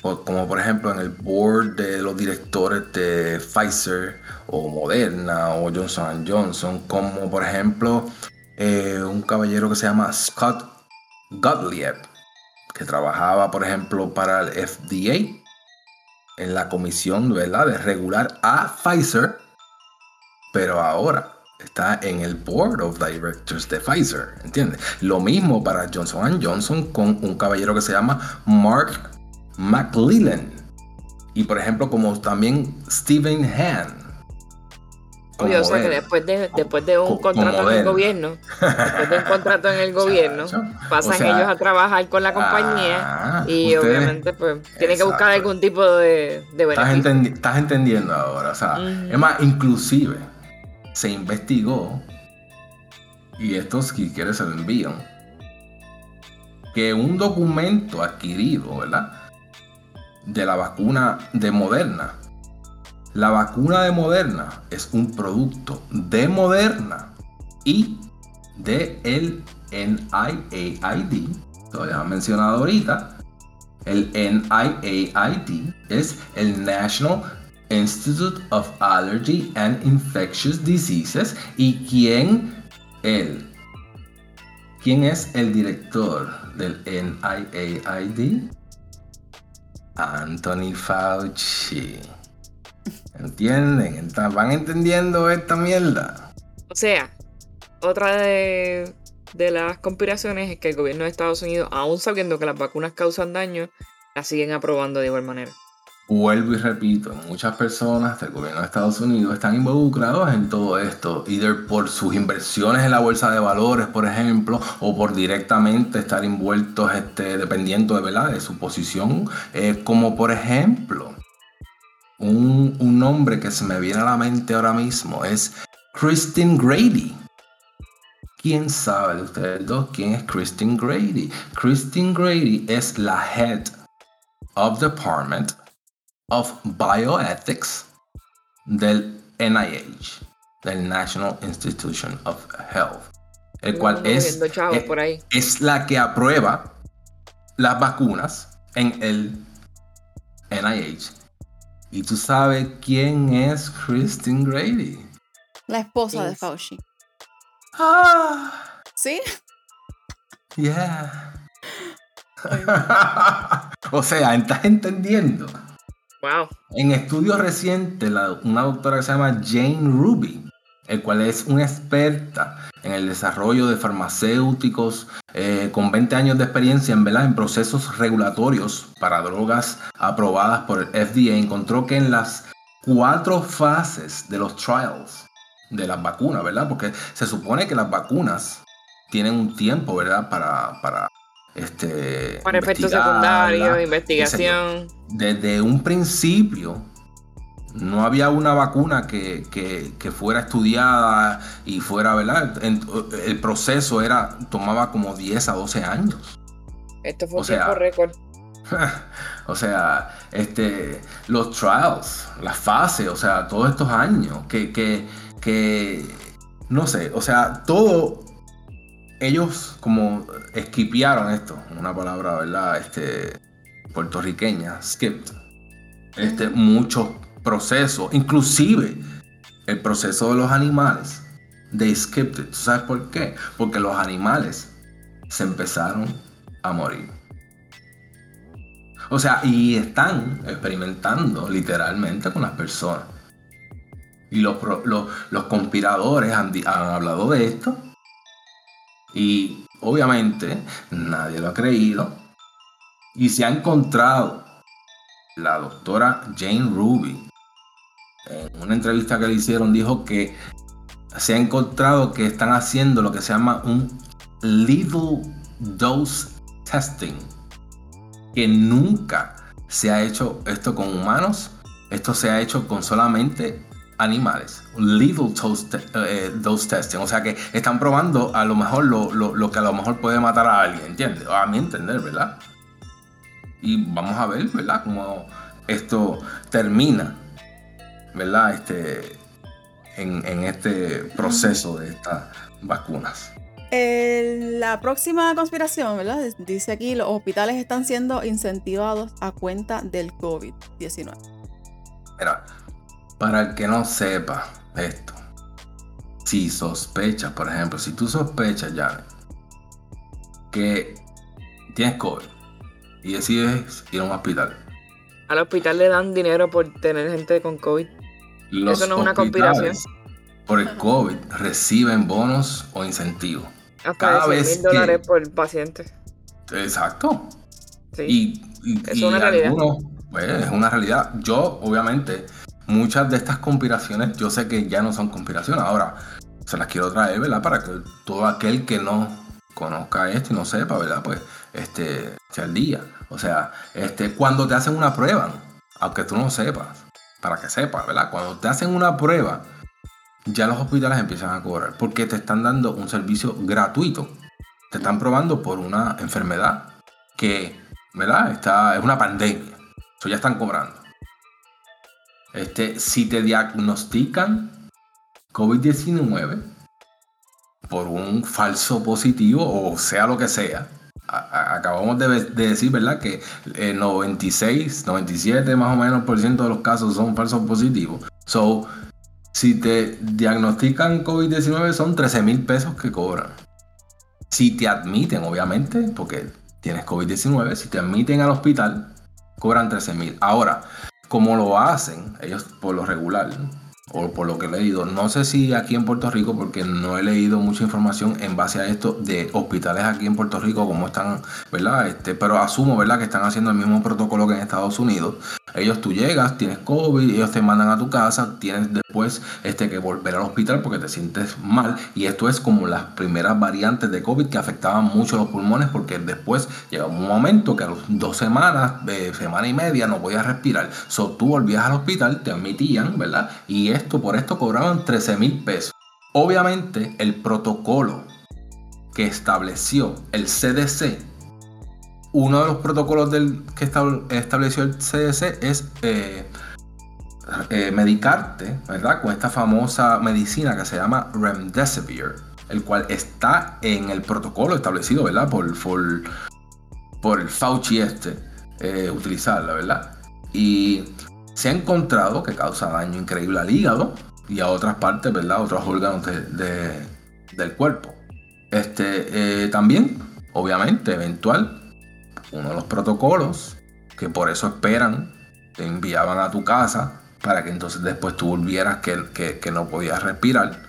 como por ejemplo en el board de los directores de Pfizer o Moderna o Johnson Johnson, como por ejemplo eh, un caballero que se llama Scott Gottlieb, que trabajaba, por ejemplo, para el FDA en la comisión, de regular a Pfizer, pero ahora está en el board of directors de Pfizer, ¿entiendes? Lo mismo para Johnson Johnson con un caballero que se llama Mark McLellan. Y por ejemplo, como también Stephen Han. Oye, o sea que después de, después de un contrato en el gobierno, después de un contrato en el gobierno, pasan O sea, ellos a trabajar con la compañía ah, y ustedes- obviamente pues tienen que buscar algún tipo de, de Estás, beneficio. entendi- estás entendiendo ahora, o sea, es más, inclusive se investigó, y esto si quieres se lo envían, que un documento adquirido, ¿verdad? De la vacuna de Moderna. La vacuna de Moderna es un producto de Moderna y de el NIAID, lo había mencionado ahorita, el NIAID es el National Institute of Allergy and Infectious Diseases. ¿Y quién? Él. ¿Quién es el director del NIAID? Anthony Fauci. ¿Entienden? ¿Van entendiendo esta mierda? O sea, otra de, de las conspiraciones es que el gobierno de Estados Unidos, aún sabiendo que las vacunas causan daño, las siguen aprobando de igual manera. Vuelvo y repito, muchas personas del gobierno de Estados Unidos están involucrados en todo esto, either por sus inversiones en la bolsa de valores, por ejemplo, o por directamente estar envueltos este, dependiendo de, ¿verdad? de su posición, eh, como por ejemplo, un, un nombre que se me viene a la mente ahora mismo es Christine Grady. ¿Quién sabe de ustedes dos quién es Christine Grady? Christine Grady es la head of Department of Bioethics del NIH, del National Institution of Health, el cual es, por ahí. es la que aprueba las vacunas en el NIH. ¿Y tú sabes quién es Christine Grady? La esposa de. Fauci. Ah, ¿Sí? yeah. o sea, ¿estás entendiendo? Wow. En estudios recientes, la- una doctora que se llama Jane Ruby, el cual es una experta en el desarrollo de farmacéuticos eh, con 20 años de experiencia en, ¿verdad? en procesos regulatorios para drogas aprobadas por el FDA, encontró que en las cuatro fases de los trials de las vacunas, ¿verdad? Porque se supone que las vacunas tienen un tiempo, ¿verdad? Para, para este, Para efectos secundarios, investigación. desde un principio no había una vacuna que, que- que fuera estudiada y fuera, ¿verdad? En- el proceso era, tomaba como 10 a 12 años. Esto fue O un sea, tiempo récord. o sea, este, los trials, las fases, o sea, todos estos años, que, que, que, no sé, o sea, todo, ellos como esquipearon esto, una palabra, ¿verdad? Este, puertorriqueña, skipped, este, muchos procesos, inclusive el proceso de los animales, they skipped. ¿Tú sabes por qué? Porque los animales se empezaron a morir. O sea, y están experimentando literalmente con las personas. Y los, los, los conspiradores han, han hablado de esto. Y obviamente nadie lo ha creído. Y se ha encontrado la doctora Jane Ruby. En una entrevista que le hicieron dijo que se ha encontrado que están haciendo lo que se llama un little dose testing que nunca se ha hecho esto con humanos, esto se ha hecho con solamente animales. Little dose, eh, dose testing, o sea que están probando a lo mejor lo, lo- lo que a lo mejor puede matar a alguien, ¿entiendes? A mi entender, ¿verdad? Y vamos a ver, ¿verdad? Cómo esto termina, ¿verdad? Este, en, en este proceso de estas vacunas. Eh, la próxima conspiración, ¿verdad? Dice aquí, los hospitales están siendo incentivados a cuenta del COVID-19. Mira, para el que no sepa esto, si sospechas, por ejemplo, si tú sospechas, Janet, que tienes COVID y decides ir a un hospital, Al hospital le dan dinero por tener gente con COVID. Los Eso no es una hospitales por el COVID reciben bonos o incentivos. Hasta Cada de vez 100 mil dólares que- por paciente. Exacto. Sí. Y, y- Es y una realidad. algunos, pues, es una realidad. Yo, obviamente, muchas de estas conspiraciones, yo sé que ya no son conspiraciones. Ahora, se las quiero traer, ¿verdad? Para que todo aquel que no conozca esto y no sepa, ¿verdad? Pues, este, esté al día. O sea, este, cuando te hacen una prueba, aunque tú no sepas, para que sepas, ¿verdad? Cuando te hacen una prueba, ya los hospitales empiezan a cobrar porque te están dando un servicio gratuito. Te están probando por una enfermedad que, ¿verdad? Está, es una pandemia. Eso ya están cobrando. Este, si te diagnostican COVID-19 por un falso positivo o sea lo que sea, acabamos de, de decir, ¿verdad? Que el 96, 97 más o menos por ciento de los casos son falsos positivos. So, si te diagnostican COVID-19 son 13 mil pesos que cobran. Si te admiten, obviamente, porque tienes COVID-19, si te admiten al hospital, cobran 13 mil. Ahora, como lo hacen ellos por lo regular, o por lo que he leído, no sé si aquí en Puerto Rico, porque no he leído mucha información en base a esto de hospitales aquí en Puerto Rico, cómo están, ¿verdad? Este, pero asumo, ¿verdad? Que están haciendo el mismo protocolo que en Estados Unidos. Ellos tú llegas, tienes COVID, ellos te mandan a tu casa, tienes después este, que volver al hospital porque te sientes mal. Y esto es como las primeras variantes de COVID que afectaban mucho los pulmones porque después llega un momento que a las dos semanas, eh, semana y media no podías respirar. So, tú volvías al hospital, te admitían, ¿verdad? Y esto, por esto cobraban 13 mil pesos. Obviamente el protocolo que estableció el CDC uno de los protocolos del, que estab- estableció el CDC es eh, eh, medicarte, ¿verdad? Con esta famosa medicina que se llama Remdesivir, el cual está en el protocolo establecido, ¿verdad? Por, por, por el Fauci este, eh, utilizarla, ¿verdad? Y se ha encontrado que causa daño increíble al hígado y a otras partes, ¿verdad? Otros órganos de- de- del cuerpo. Este, eh, también, obviamente, eventual, uno de los protocolos que por eso esperan, te enviaban a tu casa para que entonces después tú volvieras que, que- que no podías respirar,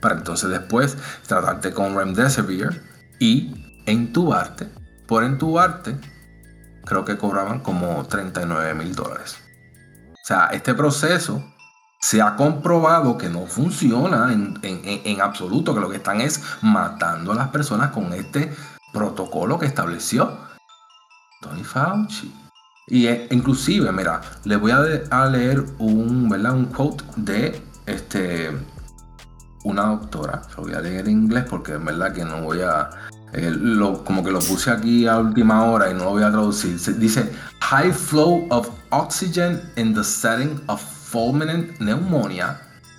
para entonces después tratarte con Remdesivir y entubarte. Por entubarte, creo que cobraban como 39 mil dólares. O sea, este proceso se ha comprobado que no funciona en, en- en- absoluto, que lo que están es matando a las personas con este protocolo que estableció Tony Fauci. Y eh, inclusive, mira, le voy a, a leer un, ¿verdad? un quote de este, una doctora. Lo voy a leer en inglés porque en verdad que no voy a... eh, lo- como que lo puse aquí a última hora y no lo voy a traducir. Dice, high flow of oxygen in the setting of fulminant pneumonia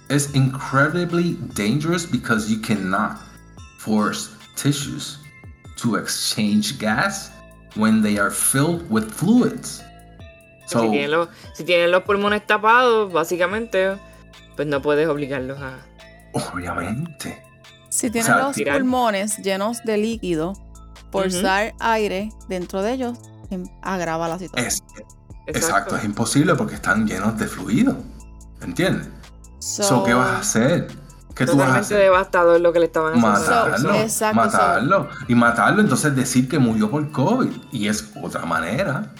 is incredibly dangerous because you cannot force tissues to exchange gas when they are filled with fluids. So, si, tienen los, si tienen los pulmones tapados, básicamente, pues no puedes obligarlos a. obviamente. Si tienen sea, los tirar- pulmones llenos de líquido, forzar aire dentro de ellos agrava la situación. Es, exacto. es imposible porque están llenos de fluido. ¿Entiendes? So, So, ¿Qué vas a hacer? ¿Qué tú vas a Totalmente hacer? devastador lo que le estaban haciendo. Matarlo. Exacto, matarlo. Y matarlo, entonces decir que murió por COVID. Y es otra manera.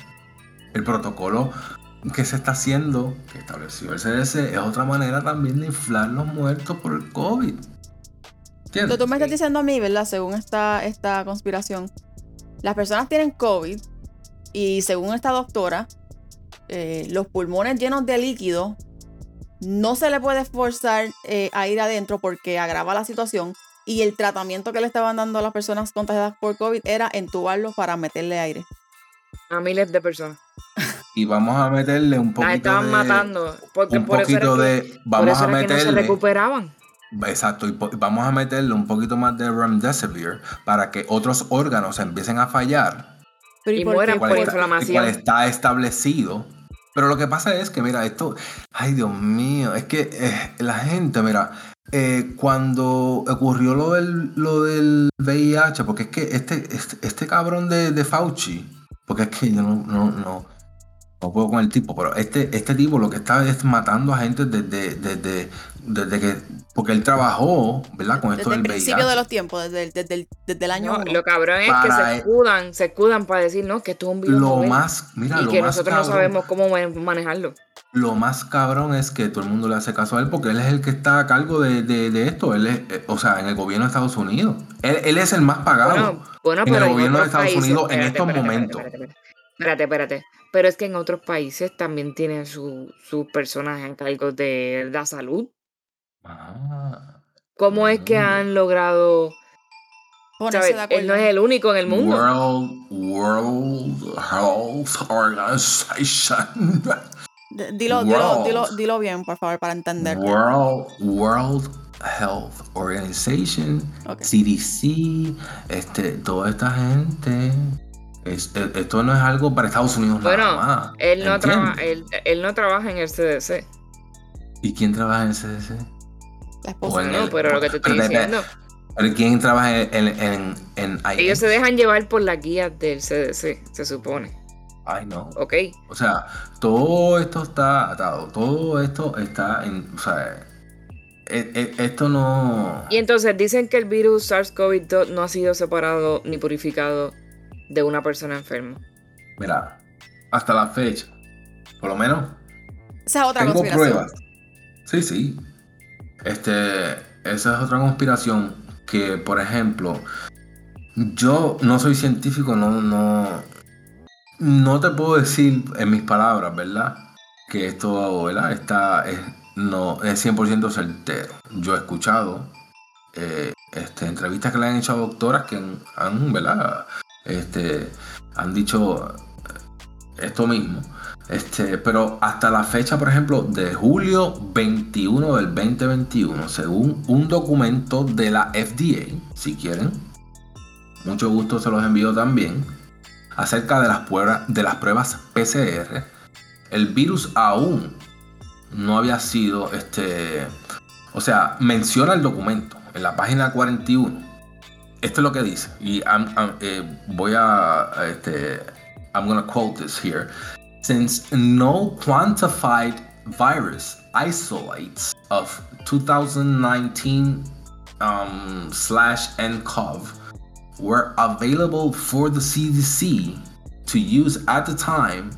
El protocolo que se está haciendo, que estableció el CDC, es otra manera también de inflar los muertos por el COVID. ¿Entiendes? Tú me estás diciendo a mí, ¿verdad? Según esta, esta conspiración, las personas tienen COVID y según esta doctora, eh, los pulmones llenos de líquido no se le puede forzar eh, a ir adentro porque agrava la situación y el tratamiento que le estaban dando a las personas contagiadas por COVID era entubarlos para meterle aire. A miles de personas. Y vamos a meterle un Las poquito estaban de... matando. Porque un por eso era poquito que, de... por Vamos eso a era que no se meterle... recuperaban. Exacto, y vamos a meterle un poquito más de Remdesivir para que otros órganos empiecen a fallar. Pero Y por mueran por inflamación. el cual está establecido. Pero lo que pasa es que, mira, esto, ay Dios mío, es que eh, la gente, mira, eh, cuando ocurrió lo del, lo del VIH, porque es que este, este, este cabrón de, de Fauci, porque es que yo no, no, no, no puedo con el tipo, pero este, este tipo lo que está es matando a gente desde, desde, desde que, porque él trabajó, ¿verdad? Con esto Desde el del principio VIH. de los tiempos, desde el, desde el, desde el año No, lo cabrón es que se escudan, se escudan para decir, no, que esto es un virus Lo más, mira, y lo que más nosotros no sabemos cómo ma- manejarlo. Lo más cabrón es que todo el mundo le hace caso a él porque él es el que está a cargo de, de- de esto. Él es, eh, o sea, en el gobierno de Estados Unidos. Él, él es el más pagado. Bueno, bueno, en pero el gobierno de Estados países- Unidos en estos espérate, momentos. Espérate, espérate, espérate, espérate. Pero es que en otros países también tienen su- sus personas en cargo de la salud. Ah. ¿Cómo es que Mm. han logrado? ¿sabes? Él no es el único en el mundo. World, World Health Organization. D- Dilo, dilo, World. dilo, dilo bien, por favor, para entenderte. World, World Health Organization. CDC, este, toda esta gente. Es- e- esto no es algo para Estados Unidos Bueno, nada más. Él no, trabaja, él, él no trabaja en el CDC. ¿Y quién trabaja en el CDC? La esposa. Bueno, No, el- pero lo que te estoy pero- diciendo, pero ¿Quién trabaja en, en, en, ellos se dejan llevar por las guías del CDC, se supone. Ay, no. ¿Ok? O sea, todo esto está atado. Todo esto está en. O sea, e- e- esto no. Y entonces dicen que el virus SARS-CoV-2 no ha sido separado ni purificado de una persona enferma. Mira, hasta la fecha, por lo menos Esa es otra tengo pruebas. Sí, sí. Este, esa es otra conspiración que, por ejemplo, yo no soy científico, no, no, no te puedo decir en mis palabras, ¿verdad? Que esto, ¿verdad? Está, es, no, es 100% certero. Yo he escuchado eh, este, entrevistas que le han hecho a doctoras que han, han, ¿verdad? Este, han dicho esto mismo. Este, pero hasta la fecha, por ejemplo, de julio 21 del 2021, según un documento de la FDA, si quieren, mucho gusto se los envío también, acerca de las pruebas, de las pruebas PCR, el virus aún no había sido, este, o sea, menciona el documento en la página 41. Esto es lo que dice, y eh, voy a, este, I'm going to quote this here. Since no quantified virus isolates of 2019 um, slash nCoV were available for the CDC to use at the time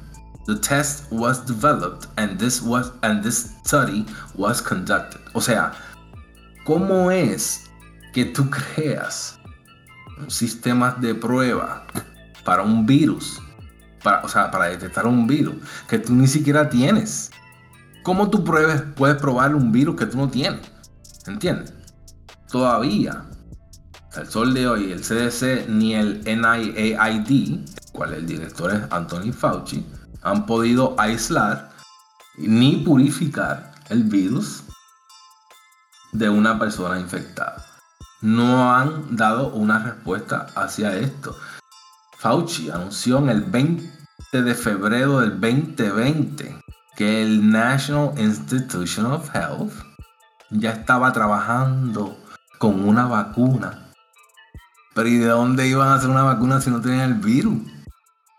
the test was developed and this was and this study was conducted. O sea, ¿cómo es que tú creas un sistema de prueba para un virus para, o sea, para detectar un virus que tú ni siquiera tienes. ¿Cómo tú pruebes, puedes probar un virus que tú no tienes? ¿Entiendes? Todavía, el sol de hoy, el CDC ni el NIAID, el cual el director es Anthony Fauci, han podido aislar ni purificar el virus de una persona infectada. No han dado una respuesta hacia esto. Fauci anunció en el 20 de febrero del 2020 que el National Institution of Health ya estaba trabajando con una vacuna. Pero ¿y de dónde iban a hacer una vacuna si no tenían el virus?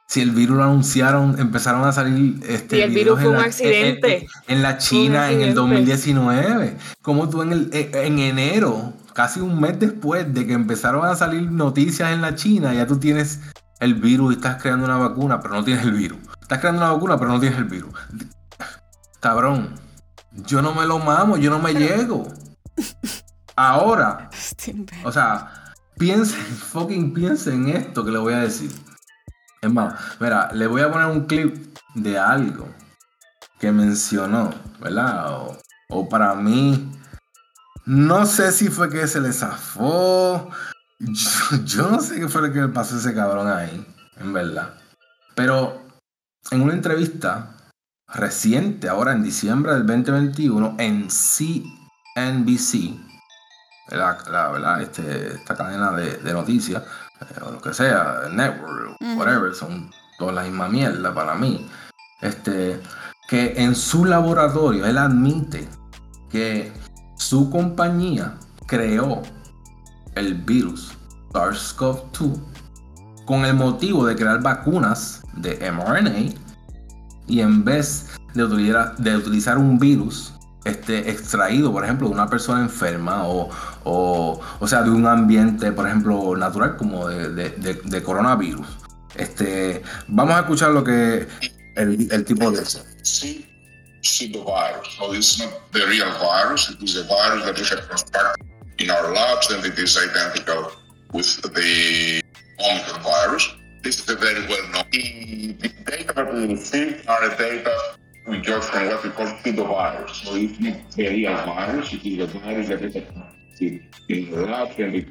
Si el virus lo anunciaron, empezaron a salir este el virus fue un accidente. En, la China en el 2019. Como tú en, el, en enero, casi un mes después de que empezaron a salir noticias en la China, ya tú tienes el virus y estás creando una vacuna, pero no tienes el virus. Estás creando una vacuna, pero no tienes el virus. Cabrón, yo no me lo mamo, yo no me llego. Ahora, o sea, piensen, fucking piensen en esto que le voy a decir. Es más, mira, le voy a poner un clip de algo que mencionó, ¿verdad? O, o para mí, no sé si fue que se le zafó, yo, no sé qué fue lo que le pasó a ese cabrón ahí, en verdad. Pero en una entrevista reciente, ahora en diciembre del 2021, en CNBC, la, este, esta cadena de, noticias, eh, o lo que sea, network, whatever, son todas la misma mierda para mí. Este, que en su laboratorio él admite que su compañía creó el virus SARS-CoV-2 con el motivo de crear vacunas de mRNA y en vez de utilizar, de un virus este, extraído, por ejemplo, de una persona enferma o, o, o sea, de un ambiente, por ejemplo, natural como de, de, de, coronavirus. Este, vamos a escuchar lo que el, el tipo dice. Sí, pseudovirus. So it's not the real virus, it is a virus that we have constructed in our labs and it is identical with the Omicron virus. This is a very well known. The, the data that we receive are data we got from what we call pseudovirus. So it's not a real virus, it is a virus that is in the lab and it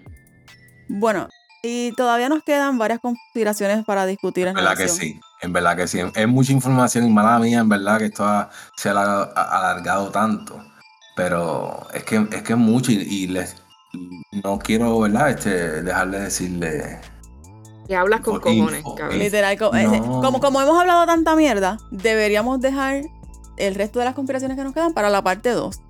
Bueno, y todavía nos quedan varias conspiraciones para discutir en que sí, en verdad que sí. Es mucha información y mala mía, en verdad que esto ha, se ha alargado tanto. Pero es que es, que es mucho y, y les, no quiero, ¿verdad? Este, dejar de decirle. Que hablas con cojones, cabrón. Literal, eh, como, como hemos hablado tanta mierda, deberíamos dejar el resto de las conspiraciones que nos quedan para la parte 2.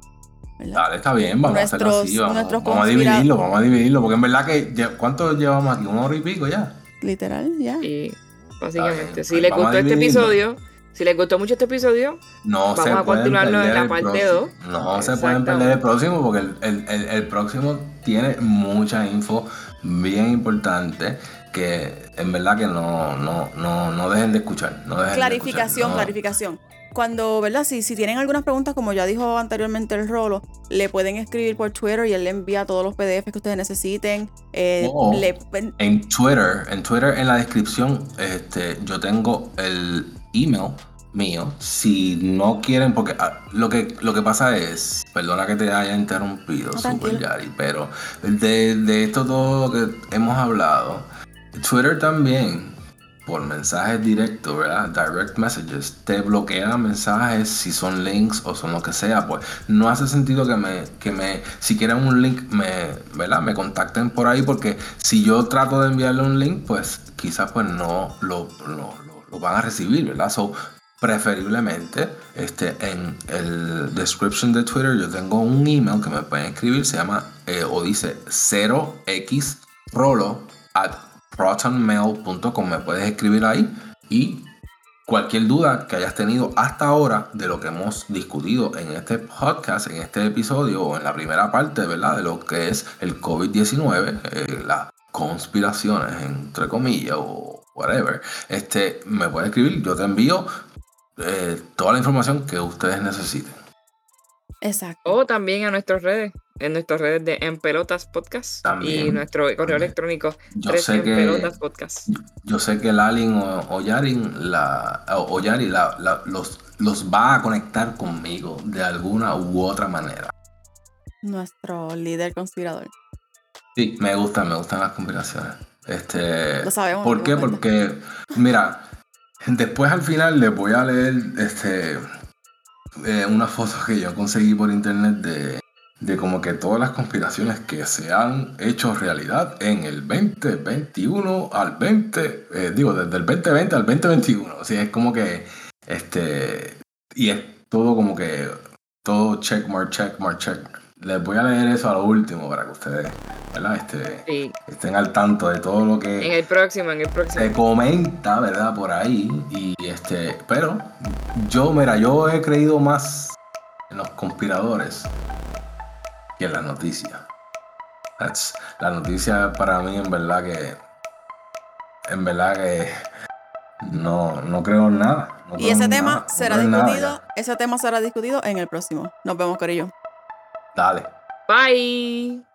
Dale, está bien, vamos a hacerlo así. Vamos, a dividirlo, vamos a dividirlo, porque en verdad que. ¿Cuánto llevamos aquí? ¿Una hora y pico ya? Literal, ya. Y básicamente, si les gustó este episodio, si les gustó mucho este episodio, no vamos a continuarlo en la parte 2. No se pueden perder el próximo porque el, el, el, próximo tiene mucha info bien importante que en verdad que no, no, no, no dejen de escuchar. No dejen clarificación, de clarificación. Cuando, ¿verdad? Si, si tienen algunas preguntas, como ya dijo anteriormente el Rolo, le pueden escribir por Twitter y él le envía todos los PDFs que ustedes necesiten. Eh, en Twitter, en Twitter, en la descripción, este, yo tengo el email mío. Si no quieren, porque ah, lo, que, lo que pasa es, perdona que te haya interrumpido, Super Yari, pero de, de, esto todo lo que hemos hablado, Twitter también, por mensajes directos, ¿verdad? Direct messages, te bloquea mensajes si son links o son lo que sea. Pues no hace sentido que me, que me, si quieren un link, me, ¿verdad? Me contacten por ahí porque si yo trato de enviarle un link, pues quizás pues no lo, lo, lo- van a recibir, ¿verdad? So, preferiblemente este, en el description de Twitter yo tengo un email que me pueden escribir, se llama eh, o dice 0xrolo at protonmail.com, me puedes escribir ahí y cualquier duda que hayas tenido hasta ahora de lo que hemos discutido en este podcast, en este episodio o en la primera parte, ¿verdad? De lo que es el COVID-19, eh, las conspiraciones, entre comillas, o whatever, este, me puedes escribir, yo te envío eh, toda la información que ustedes necesiten. Exacto. O también a nuestras redes, en nuestras redes de En Pelotas Podcast También, y nuestro correo también. electrónico Yo 3 sé En que Pelotas Podcast. yo sé que Lalin o, o Yarin la, o, o Yari la- la- los, los va a conectar conmigo de alguna u otra manera. Nuestro líder conspirador. Sí, me gustan, me gustan las conspiraciones. Este, Lo sabemos, ¿Por qué? Porque, mira, después al final les voy a leer este, eh, una foto que yo conseguí por internet de, de como que todas las conspiraciones que se han hecho realidad en el 2021 al 20, eh, digo, desde el 2020 al 2021. O sea, es como que, este, y es todo como que, todo check, mark, check, mark, check. Les voy a leer eso a lo último para que ustedes, ¿verdad? Este, Sí, estén al tanto de todo lo en que el próximo, en el próximo. se comenta, ¿verdad? Por ahí. Y este, pero yo, mira, yo he creído más en los conspiradores que en las noticias. That's- la noticia para mí, en verdad que, en verdad que no, no creo en nada. no Y ese tema nada, será nada discutido, ese tema será discutido en el próximo. Nos vemos, Corillo. Dale. Bye.